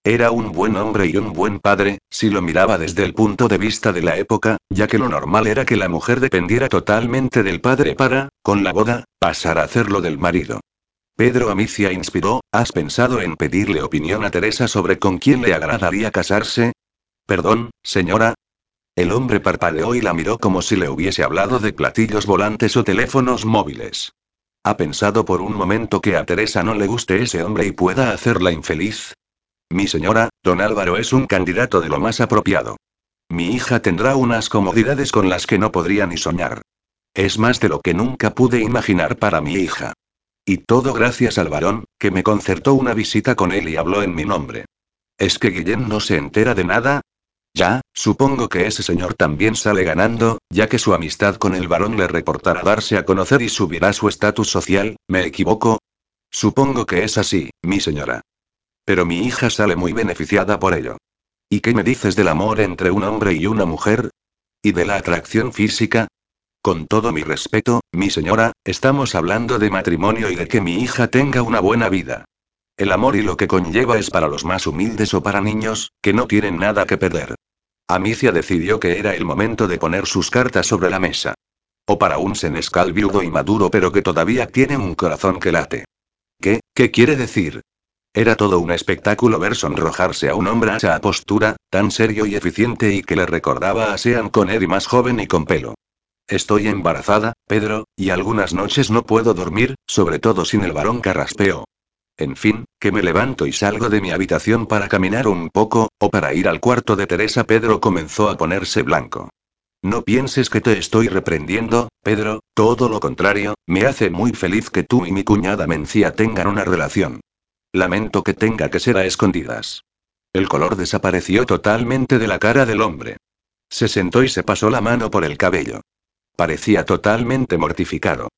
Era un buen hombre y un buen padre, si lo miraba desde el punto de vista de la época, ya que lo normal era que la mujer dependiera totalmente del padre para, con la boda, pasar a hacerlo del marido. Pedro Amicia inspiró, ¿has pensado en pedirle opinión a Teresa sobre con quién le agradaría casarse? Perdón, señora. El hombre parpadeó y la miró como si le hubiese hablado de platillos volantes o teléfonos móviles. ¿Ha pensado por un momento que a Teresa no le guste ese hombre y pueda hacerla infeliz? Mi señora, don Álvaro es un candidato de lo más apropiado. Mi hija tendrá unas comodidades con las que no podría ni soñar. Es más de lo que nunca pude imaginar para mi hija. Y todo gracias al varón, que me concertó una visita con él y habló en mi nombre. ¿Es que Guillén no se entera de nada? Ya, Supongo que ese señor también sale ganando, ya que su amistad con el varón le reportará darse a conocer y subirá su estatus social, ¿me equivoco? Supongo que es así, mi señora. Pero mi hija sale muy beneficiada por ello. ¿Y qué me dices del amor entre un hombre y una mujer? ¿Y de la atracción física? Con todo mi respeto, mi señora, estamos hablando de matrimonio y de que mi hija tenga una buena vida. El amor y lo que conlleva es para los más humildes o para niños, que no tienen nada que perder. Amicia decidió que era el momento de poner sus cartas sobre la mesa. O para un senescal viudo y maduro pero que todavía tiene un corazón que late. ¿Qué? ¿Qué quiere decir? Era todo un espectáculo ver sonrojarse a un hombre a esa postura, tan serio y eficiente y que le recordaba a Sean Connery más joven y con pelo. Estoy embarazada, Pedro, y algunas noches no puedo dormir, sobre todo sin el varón carraspeo. En fin, que me levanto y salgo de mi habitación para caminar un poco, o para ir al cuarto de Teresa. Pedro comenzó a ponerse blanco. No pienses que te estoy reprendiendo, Pedro, todo lo contrario, me hace muy feliz que tú y mi cuñada Mencía tengan una relación. Lamento que tenga que ser a escondidas. El color desapareció totalmente de la cara del hombre. Se sentó y se pasó la mano por el cabello. Parecía totalmente mortificado.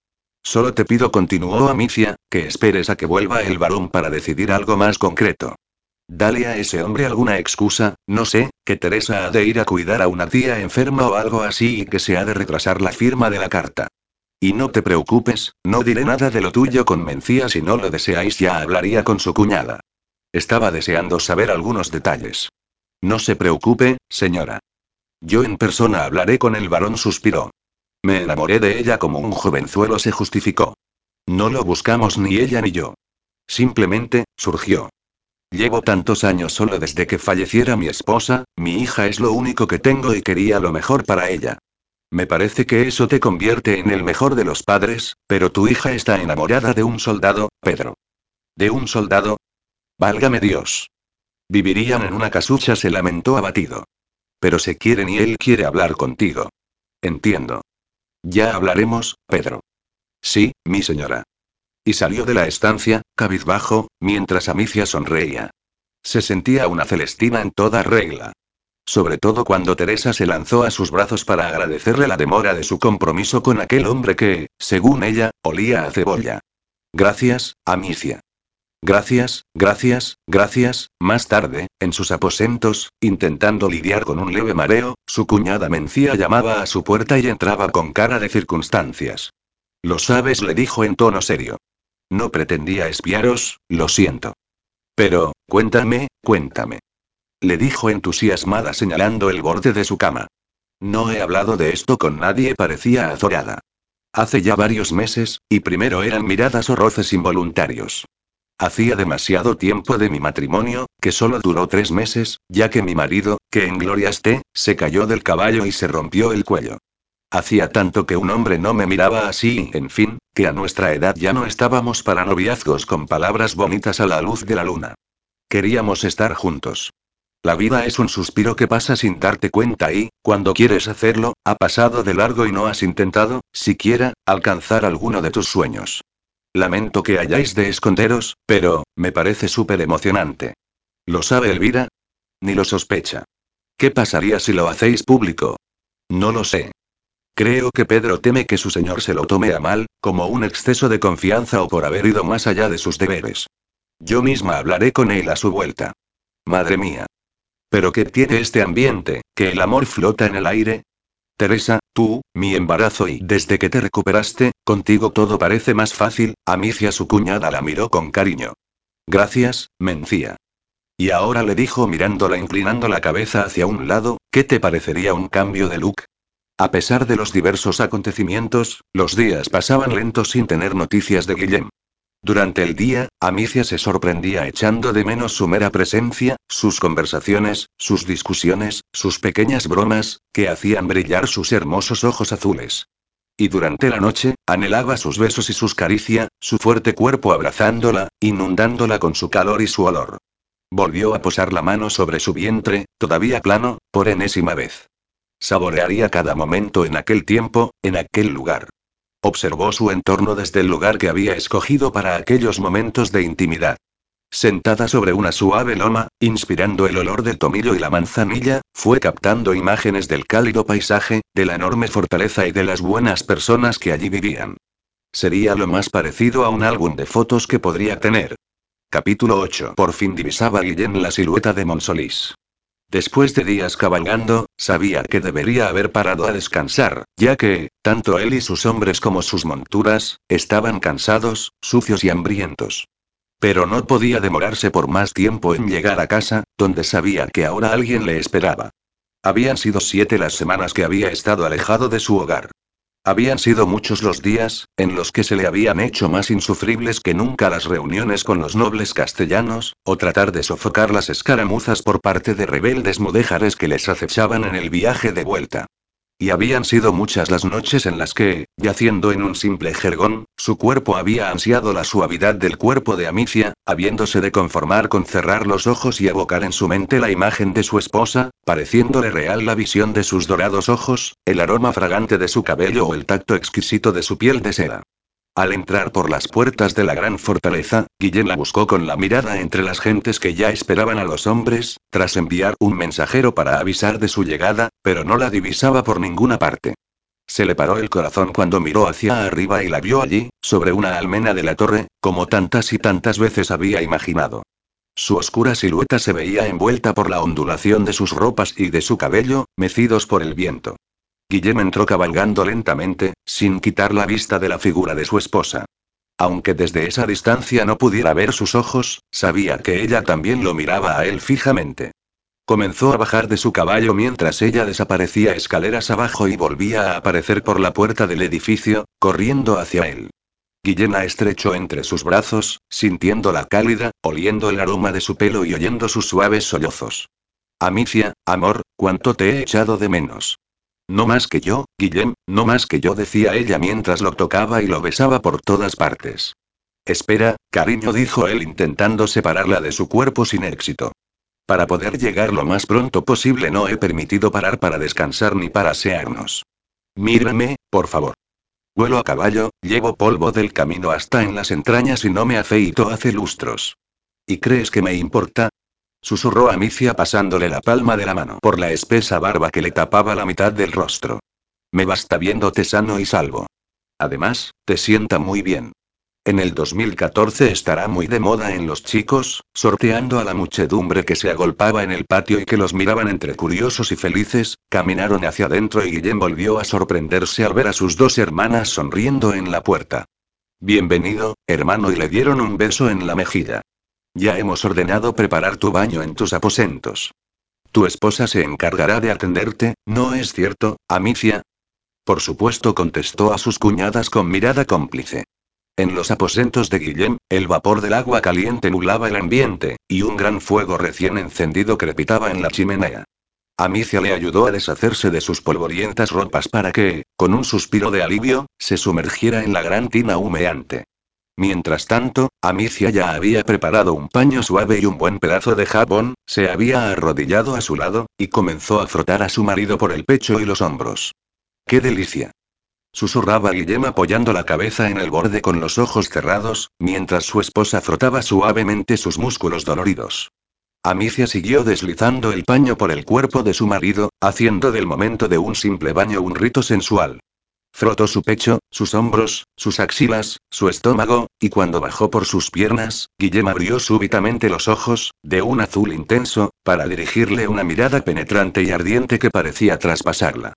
Solo te pido, continuó Amicia, que esperes a que vuelva el varón para decidir algo más concreto. Dale a ese hombre alguna excusa, no sé, que Teresa ha de ir a cuidar a una tía enferma o algo así y que se ha de retrasar la firma de la carta. Y no te preocupes, no diré nada de lo tuyo con Mencía si no lo deseáis, ya hablaría con su cuñada. Estaba deseando saber algunos detalles. No se preocupe, señora. Yo en persona hablaré con el varón, suspiró. Me enamoré de ella como un jovenzuelo se justificó. No lo buscamos ni ella ni yo. Simplemente, surgió. Llevo tantos años solo desde que falleciera mi esposa, mi hija es lo único que tengo y quería lo mejor para ella. Me parece que eso te convierte en el mejor de los padres, pero tu hija está enamorada de un soldado, Pedro. ¿De un soldado? Válgame Dios. Vivirían en una casucha, se lamentó abatido. Pero se quieren y él quiere hablar contigo. Entiendo. Ya hablaremos, Pedro. Sí, mi señora. Y salió de la estancia, cabizbajo, mientras Amicia sonreía. Se sentía una Celestina en toda regla. Sobre todo cuando Teresa se lanzó a sus brazos para agradecerle la demora de su compromiso con aquel hombre que, según ella, olía a cebolla. Gracias, Amicia. Gracias, gracias, gracias. Más tarde, en sus aposentos, intentando lidiar con un leve mareo, su cuñada Mencía llamaba a su puerta y entraba con cara de circunstancias. Lo sabes, le dijo en tono serio. No pretendía espiaros, lo siento. Pero, cuéntame, cuéntame. Le dijo entusiasmada señalando el borde de su cama. No he hablado de esto con nadie, parecía azorada. Hace ya varios meses, y primero eran miradas o roces involuntarios. Hacía demasiado tiempo de mi matrimonio, que solo duró tres meses, ya que mi marido, que en gloria esté, se cayó del caballo y se rompió el cuello. Hacía tanto que un hombre no me miraba así, en fin, que a nuestra edad ya no estábamos para noviazgos con palabras bonitas a la luz de la luna. Queríamos estar juntos. La vida es un suspiro que pasa sin darte cuenta y, cuando quieres hacerlo, ha pasado de largo y no has intentado, siquiera, alcanzar alguno de tus sueños. Lamento que hayáis de esconderos, pero, me parece súper emocionante. ¿Lo sabe Elvira? Ni lo sospecha. ¿Qué pasaría si lo hacéis público? No lo sé. Creo que Pedro teme que su señor se lo tome a mal, como un exceso de confianza o por haber ido más allá de sus deberes. Yo misma hablaré con él a su vuelta. Madre mía. Pero ¿qué tiene este ambiente, que el amor flota en el aire? Teresa, tú, mi embarazo y desde que te recuperaste, contigo todo parece más fácil, Amicia su cuñada la miró con cariño. Gracias, Mencía. Y ahora le dijo mirándola inclinando la cabeza hacia un lado, ¿qué te parecería un cambio de look? A pesar de los diversos acontecimientos, los días pasaban lentos sin tener noticias de Guillem. Durante el día, Amicia se sorprendía echando de menos su mera presencia, sus conversaciones, sus discusiones, sus pequeñas bromas, que hacían brillar sus hermosos ojos azules. Y durante la noche, anhelaba sus besos y sus caricias, su fuerte cuerpo abrazándola, inundándola con su calor y su olor. Volvió a posar la mano sobre su vientre, todavía plano, por enésima vez. Saborearía cada momento en aquel tiempo, en aquel lugar. Observó su entorno desde el lugar que había escogido para aquellos momentos de intimidad. Sentada sobre una suave loma, inspirando el olor del tomillo y la manzanilla, fue captando imágenes del cálido paisaje, de la enorme fortaleza y de las buenas personas que allí vivían. Sería lo más parecido a un álbum de fotos que podría tener. Capítulo 8. Por fin divisaba Guillén la silueta de Monsolís. Después de días cabalgando, sabía que debería haber parado a descansar, ya que, tanto él y sus hombres como sus monturas, estaban cansados, sucios y hambrientos. Pero no podía demorarse por más tiempo en llegar a casa, donde sabía que ahora alguien le esperaba. Habían sido siete las semanas que había estado alejado de su hogar. Habían sido muchos los días, en los que se le habían hecho más insufribles que nunca las reuniones con los nobles castellanos, o tratar de sofocar las escaramuzas por parte de rebeldes mudéjares que les acechaban en el viaje de vuelta. Y habían sido muchas las noches en las que, yaciendo en un simple jergón, su cuerpo había ansiado la suavidad del cuerpo de Amicia, habiéndose de conformar con cerrar los ojos y evocar en su mente la imagen de su esposa, pareciéndole real la visión de sus dorados ojos, el aroma fragante de su cabello o el tacto exquisito de su piel de seda. Al entrar por las puertas de la gran fortaleza, Guillén la buscó con la mirada entre las gentes que ya esperaban a los hombres, tras enviar un mensajero para avisar de su llegada, pero no la divisaba por ninguna parte. Se le paró el corazón cuando miró hacia arriba y la vio allí, sobre una almena de la torre, como tantas y tantas veces había imaginado. Su oscura silueta se veía envuelta por la ondulación de sus ropas y de su cabello, mecidos por el viento. Guillem entró cabalgando lentamente, sin quitar la vista de la figura de su esposa. Aunque desde esa distancia no pudiera ver sus ojos, sabía que ella también lo miraba a él fijamente. Comenzó a bajar de su caballo mientras ella desaparecía escaleras abajo y volvía a aparecer por la puerta del edificio, corriendo hacia él. Guillem la estrechó entre sus brazos, sintiéndola cálida, oliendo el aroma de su pelo y oyendo sus suaves sollozos. Amicia, amor, cuánto te he echado de menos. No más que yo, Guillem, no más que yo, decía ella mientras lo tocaba y lo besaba por todas partes. Espera, cariño, dijo él intentando separarla de su cuerpo sin éxito. Para poder llegar lo más pronto posible no he permitido parar para descansar ni para asearnos. Mírame, por favor. Vuelo a caballo, llevo polvo del camino hasta en las entrañas y no me afeito hace lustros. ¿Y crees que me importa? Susurró Amicia pasándole la palma de la mano por la espesa barba que le tapaba la mitad del rostro. Me basta viéndote sano y salvo. Además, te sienta muy bien. En el 2014 estará muy de moda en los chicos, sorteando a la muchedumbre que se agolpaba en el patio y que los miraban entre curiosos y felices, caminaron hacia adentro y Guillem volvió a sorprenderse al ver a sus dos hermanas sonriendo en la puerta. Bienvenido, hermano, y le dieron un beso en la mejilla. Ya hemos ordenado preparar tu baño en tus aposentos. Tu esposa se encargará de atenderte, ¿no es cierto, Amicia? Por supuesto, contestó a sus cuñadas con mirada cómplice. En los aposentos de Guillem, el vapor del agua caliente nublaba el ambiente, y un gran fuego recién encendido crepitaba en la chimenea. Amicia le ayudó a deshacerse de sus polvorientas ropas para que, con un suspiro de alivio, se sumergiera en la gran tina humeante. Mientras tanto, Amicia ya había preparado un paño suave y un buen pedazo de jabón, se había arrodillado a su lado, y comenzó a frotar a su marido por el pecho y los hombros. ¡Qué delicia! Susurraba Guillem apoyando la cabeza en el borde con los ojos cerrados, mientras su esposa frotaba suavemente sus músculos doloridos. Amicia siguió deslizando el paño por el cuerpo de su marido, haciendo del momento de un simple baño un rito sensual. Frotó su pecho, sus hombros, sus axilas, su estómago, y cuando bajó por sus piernas, Guillem abrió súbitamente los ojos, de un azul intenso, para dirigirle una mirada penetrante y ardiente que parecía traspasarla.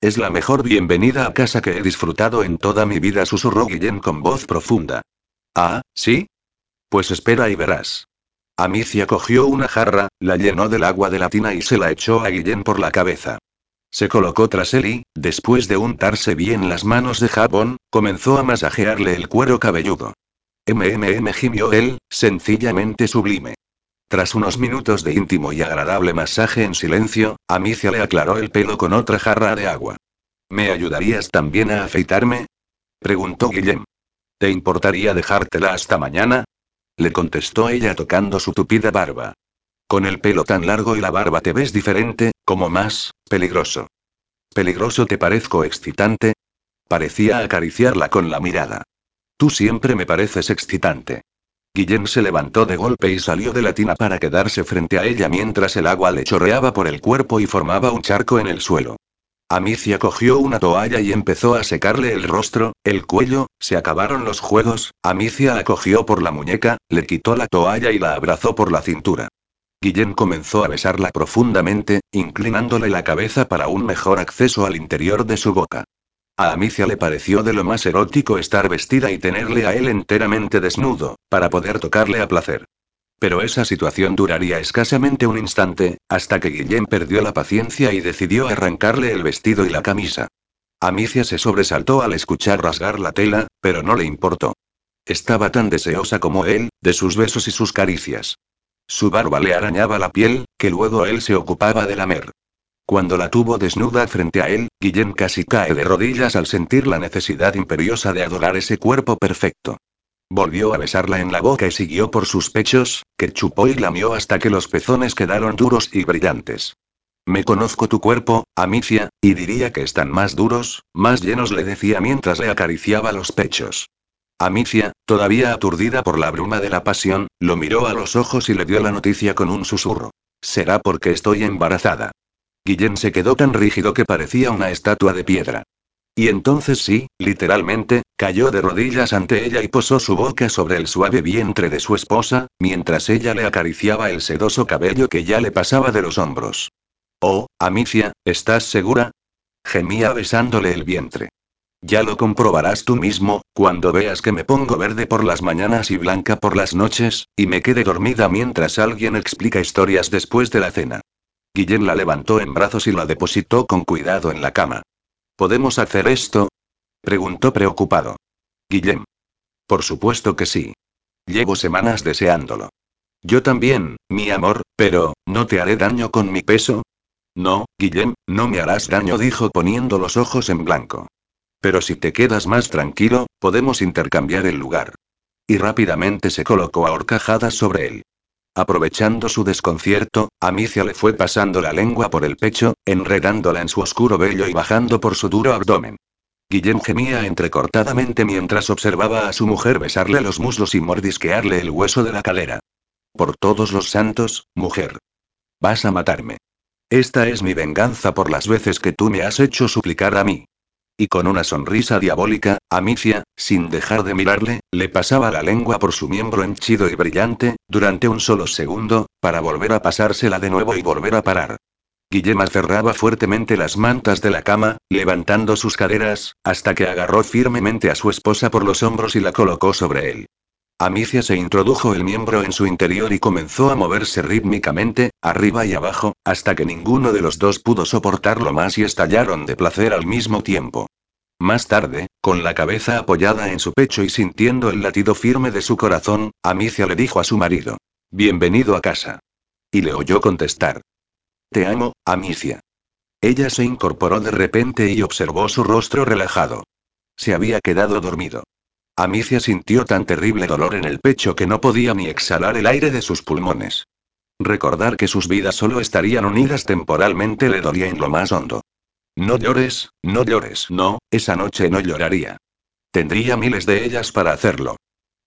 Es la mejor bienvenida a casa que he disfrutado en toda mi vida, susurró Guillem con voz profunda. Ah, ¿sí? Pues espera y verás. Amicia cogió una jarra, la llenó del agua de la tina y se la echó a Guillem por la cabeza. Se colocó tras él y, después de untarse bien las manos de jabón, comenzó a masajearle el cuero cabelludo. MMM gimió él, sencillamente sublime. Tras unos minutos de íntimo y agradable masaje en silencio, Amicia le aclaró el pelo con otra jarra de agua. ¿Me ayudarías también a afeitarme? preguntó Guillem. ¿Te importaría dejártela hasta mañana? Le contestó ella tocando su tupida barba. Con el pelo tan largo y la barba te ves diferente, como más, peligroso. ¿Peligroso te parezco excitante? Parecía acariciarla con la mirada. Tú siempre me pareces excitante. Guillén se levantó de golpe y salió de la tina para quedarse frente a ella mientras el agua le chorreaba por el cuerpo y formaba un charco en el suelo. Amicia cogió una toalla y empezó a secarle el rostro, el cuello, se acabaron los juegos, Amicia la cogió por la muñeca, le quitó la toalla y la abrazó por la cintura. Guillén comenzó a besarla profundamente, inclinándole la cabeza para un mejor acceso al interior de su boca. A Amicia le pareció de lo más erótico estar vestida y tenerle a él enteramente desnudo, para poder tocarle a placer. Pero esa situación duraría escasamente un instante, hasta que Guillén perdió la paciencia y decidió arrancarle el vestido y la camisa. Amicia se sobresaltó al escuchar rasgar la tela, pero no le importó. Estaba tan deseosa como él, de sus besos y sus caricias. Su barba le arañaba la piel, que luego él se ocupaba de lamer. Cuando la tuvo desnuda frente a él, Guillén casi cae de rodillas al sentir la necesidad imperiosa de adorar ese cuerpo perfecto. Volvió a besarla en la boca y siguió por sus pechos, que chupó y lamió hasta que los pezones quedaron duros y brillantes. Me conozco tu cuerpo, Amicia, y diría que están más duros, más llenos, le decía mientras le acariciaba los pechos. Amicia, todavía aturdida por la bruma de la pasión, lo miró a los ojos y le dio la noticia con un susurro. Será porque estoy embarazada. Guillén se quedó tan rígido que parecía una estatua de piedra. Y entonces sí, literalmente, cayó de rodillas ante ella y posó su boca sobre el suave vientre de su esposa, mientras ella le acariciaba el sedoso cabello que ya le pasaba de los hombros. Oh, Amicia, ¿estás segura? Gemía besándole el vientre. Ya lo comprobarás tú mismo, cuando veas que me pongo verde por las mañanas y blanca por las noches, y me quede dormida mientras alguien explica historias después de la cena. Guillén la levantó en brazos y la depositó con cuidado en la cama. ¿Podemos hacer esto? Preguntó preocupado. Guillem. Por supuesto que sí. Llevo semanas deseándolo. Yo también, mi amor, pero, ¿no te haré daño con mi peso? No, Guillem, no me harás daño, dijo poniendo los ojos en blanco. Pero si te quedas más tranquilo, podemos intercambiar el lugar. Y rápidamente se colocó a horcajadas sobre él. Aprovechando su desconcierto, Amicia le fue pasando la lengua por el pecho, enredándola en su oscuro vello y bajando por su duro abdomen. Guillem gemía entrecortadamente mientras observaba a su mujer besarle los muslos y mordisquearle el hueso de la cadera. Por todos los santos, mujer. Vas a matarme. Esta es mi venganza por las veces que tú me has hecho suplicar a mí. Y con una sonrisa diabólica, Amicia, sin dejar de mirarle, le pasaba la lengua por su miembro henchido y brillante, durante un solo segundo, para volver a pasársela de nuevo y volver a parar. Guillem cerraba fuertemente las mantas de la cama, levantando sus caderas, hasta que agarró firmemente a su esposa por los hombros y la colocó sobre él. Amicia se introdujo el miembro en su interior y comenzó a moverse rítmicamente, arriba y abajo, hasta que ninguno de los dos pudo soportarlo más y estallaron de placer al mismo tiempo. Más tarde, con la cabeza apoyada en su pecho y sintiendo el latido firme de su corazón, Amicia le dijo a su marido. Bienvenido a casa. Y le oyó contestar. Te amo, Amicia. Ella se incorporó de repente y observó su rostro relajado. Se había quedado dormido. Amicia sintió tan terrible dolor en el pecho que no podía ni exhalar el aire de sus pulmones. Recordar que sus vidas solo estarían unidas temporalmente le dolía en lo más hondo. No llores, no llores, no, esa noche no lloraría. Tendría miles de ellas para hacerlo.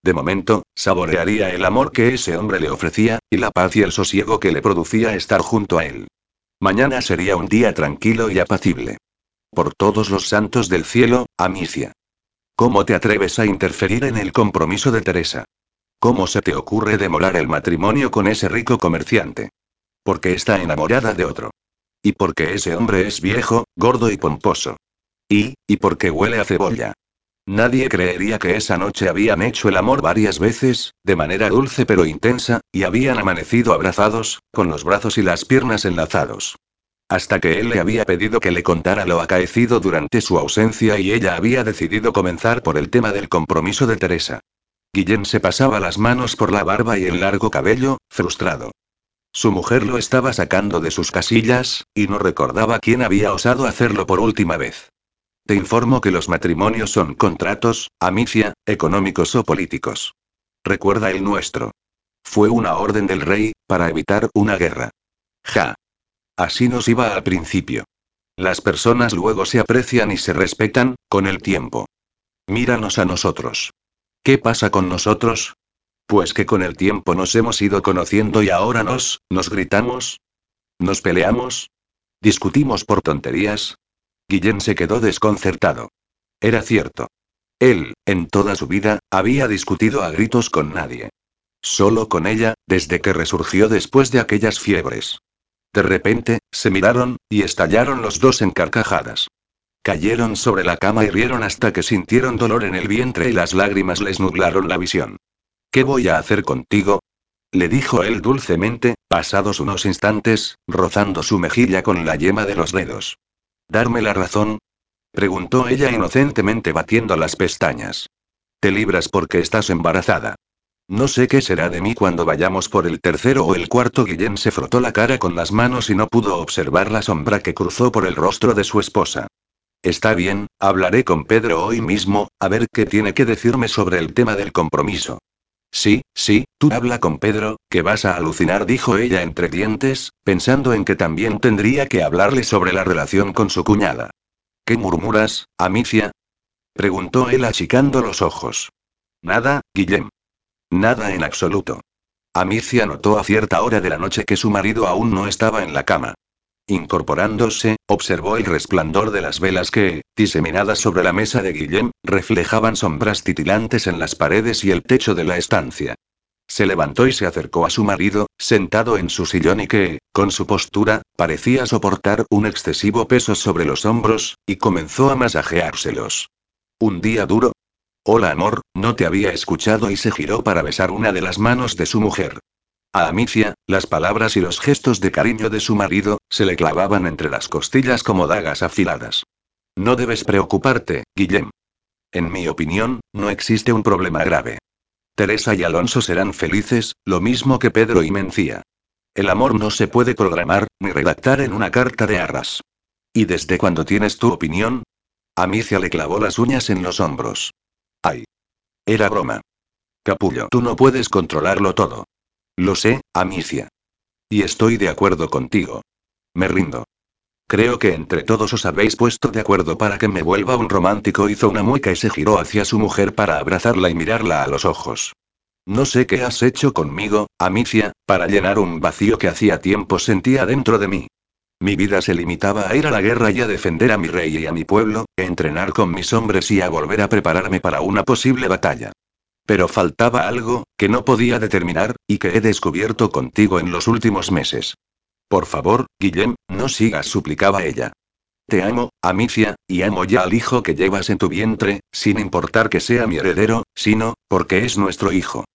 De momento, saborearía el amor que ese hombre le ofrecía, y la paz y el sosiego que le producía estar junto a él. Mañana sería un día tranquilo y apacible. Por todos los santos del cielo, Amicia. ¿Cómo te atreves a interferir en el compromiso de Teresa? ¿Cómo se te ocurre demolar el matrimonio con ese rico comerciante? Porque está enamorada de otro. Y porque ese hombre es viejo, gordo y pomposo. Y, y porque huele a cebolla. Nadie creería que esa noche habían hecho el amor varias veces, de manera dulce pero intensa, y habían amanecido abrazados, con los brazos y las piernas enlazados. Hasta que él le había pedido que le contara lo acaecido durante su ausencia y ella había decidido comenzar por el tema del compromiso de Teresa. Guillén se pasaba las manos por la barba y el largo cabello, frustrado. Su mujer lo estaba sacando de sus casillas, y no recordaba quién había osado hacerlo por última vez. Te informo que los matrimonios son contratos, amicia, económicos o políticos. Recuerda el nuestro. Fue una orden del rey, para evitar una guerra. Ja. Así nos iba al principio. Las personas luego se aprecian y se respetan, con el tiempo. Míranos a nosotros. ¿Qué pasa con nosotros? Pues que con el tiempo nos hemos ido conociendo y ahora nos, nos gritamos. ¿Nos peleamos? ¿Discutimos por tonterías? Guillén se quedó desconcertado. Era cierto. Él, en toda su vida, había discutido a gritos con nadie. Solo con ella, desde que resurgió después de aquellas fiebres. De repente, se miraron, y estallaron los dos en carcajadas. Cayeron sobre la cama y rieron hasta que sintieron dolor en el vientre y las lágrimas les nublaron la visión. ¿Qué voy a hacer contigo? le dijo él dulcemente, pasados unos instantes, rozando su mejilla con la yema de los dedos. ¿Darme la razón? preguntó ella inocentemente batiendo las pestañas. Te libras porque estás embarazada. No sé qué será de mí cuando vayamos por el tercero o el cuarto. Guillén se frotó la cara con las manos y no pudo observar la sombra que cruzó por el rostro de su esposa. Está bien, hablaré con Pedro hoy mismo, a ver qué tiene que decirme sobre el tema del compromiso. Sí, sí, tú habla con Pedro, que vas a alucinar, dijo ella entre dientes, pensando en que también tendría que hablarle sobre la relación con su cuñada. ¿Qué murmuras, Amicia? preguntó él achicando los ojos. Nada, Guillem. Nada en absoluto. Amicia notó a cierta hora de la noche que su marido aún no estaba en la cama. Incorporándose, observó el resplandor de las velas que, diseminadas sobre la mesa de Guillem, reflejaban sombras titilantes en las paredes y el techo de la estancia. Se levantó y se acercó a su marido, sentado en su sillón y que, con su postura, parecía soportar un excesivo peso sobre los hombros, y comenzó a masajeárselos. ¿Un día duro? Hola amor, no te había escuchado y se giró para besar una de las manos de su mujer. A Amicia, las palabras y los gestos de cariño de su marido, se le clavaban entre las costillas como dagas afiladas. No debes preocuparte, Guillem. En mi opinión, no existe un problema grave. Teresa y Alonso serán felices, lo mismo que Pedro y Mencía. El amor no se puede programar, ni redactar en una carta de arras. ¿Y desde cuándo tienes tu opinión? Amicia le clavó las uñas en los hombros. Ay. Era broma. Capullo, tú no puedes controlarlo todo. Lo sé, Amicia. Y estoy de acuerdo contigo. Me rindo. Creo que entre todos os habéis puesto de acuerdo para que me vuelva un romántico. Hizo una mueca y se giró hacia su mujer para abrazarla y mirarla a los ojos. No sé qué has hecho conmigo, Amicia, para llenar un vacío que hacía tiempo sentía dentro de mí. Mi vida se limitaba a ir a la guerra y a defender a mi rey y a mi pueblo, a entrenar con mis hombres y a volver a prepararme para una posible batalla. Pero faltaba algo, que no podía determinar, y que he descubierto contigo en los últimos meses. Por favor, Guillem, no sigas, suplicaba ella. Te amo, Amicia, y amo ya al hijo que llevas en tu vientre, sin importar que sea mi heredero, sino, porque es nuestro hijo.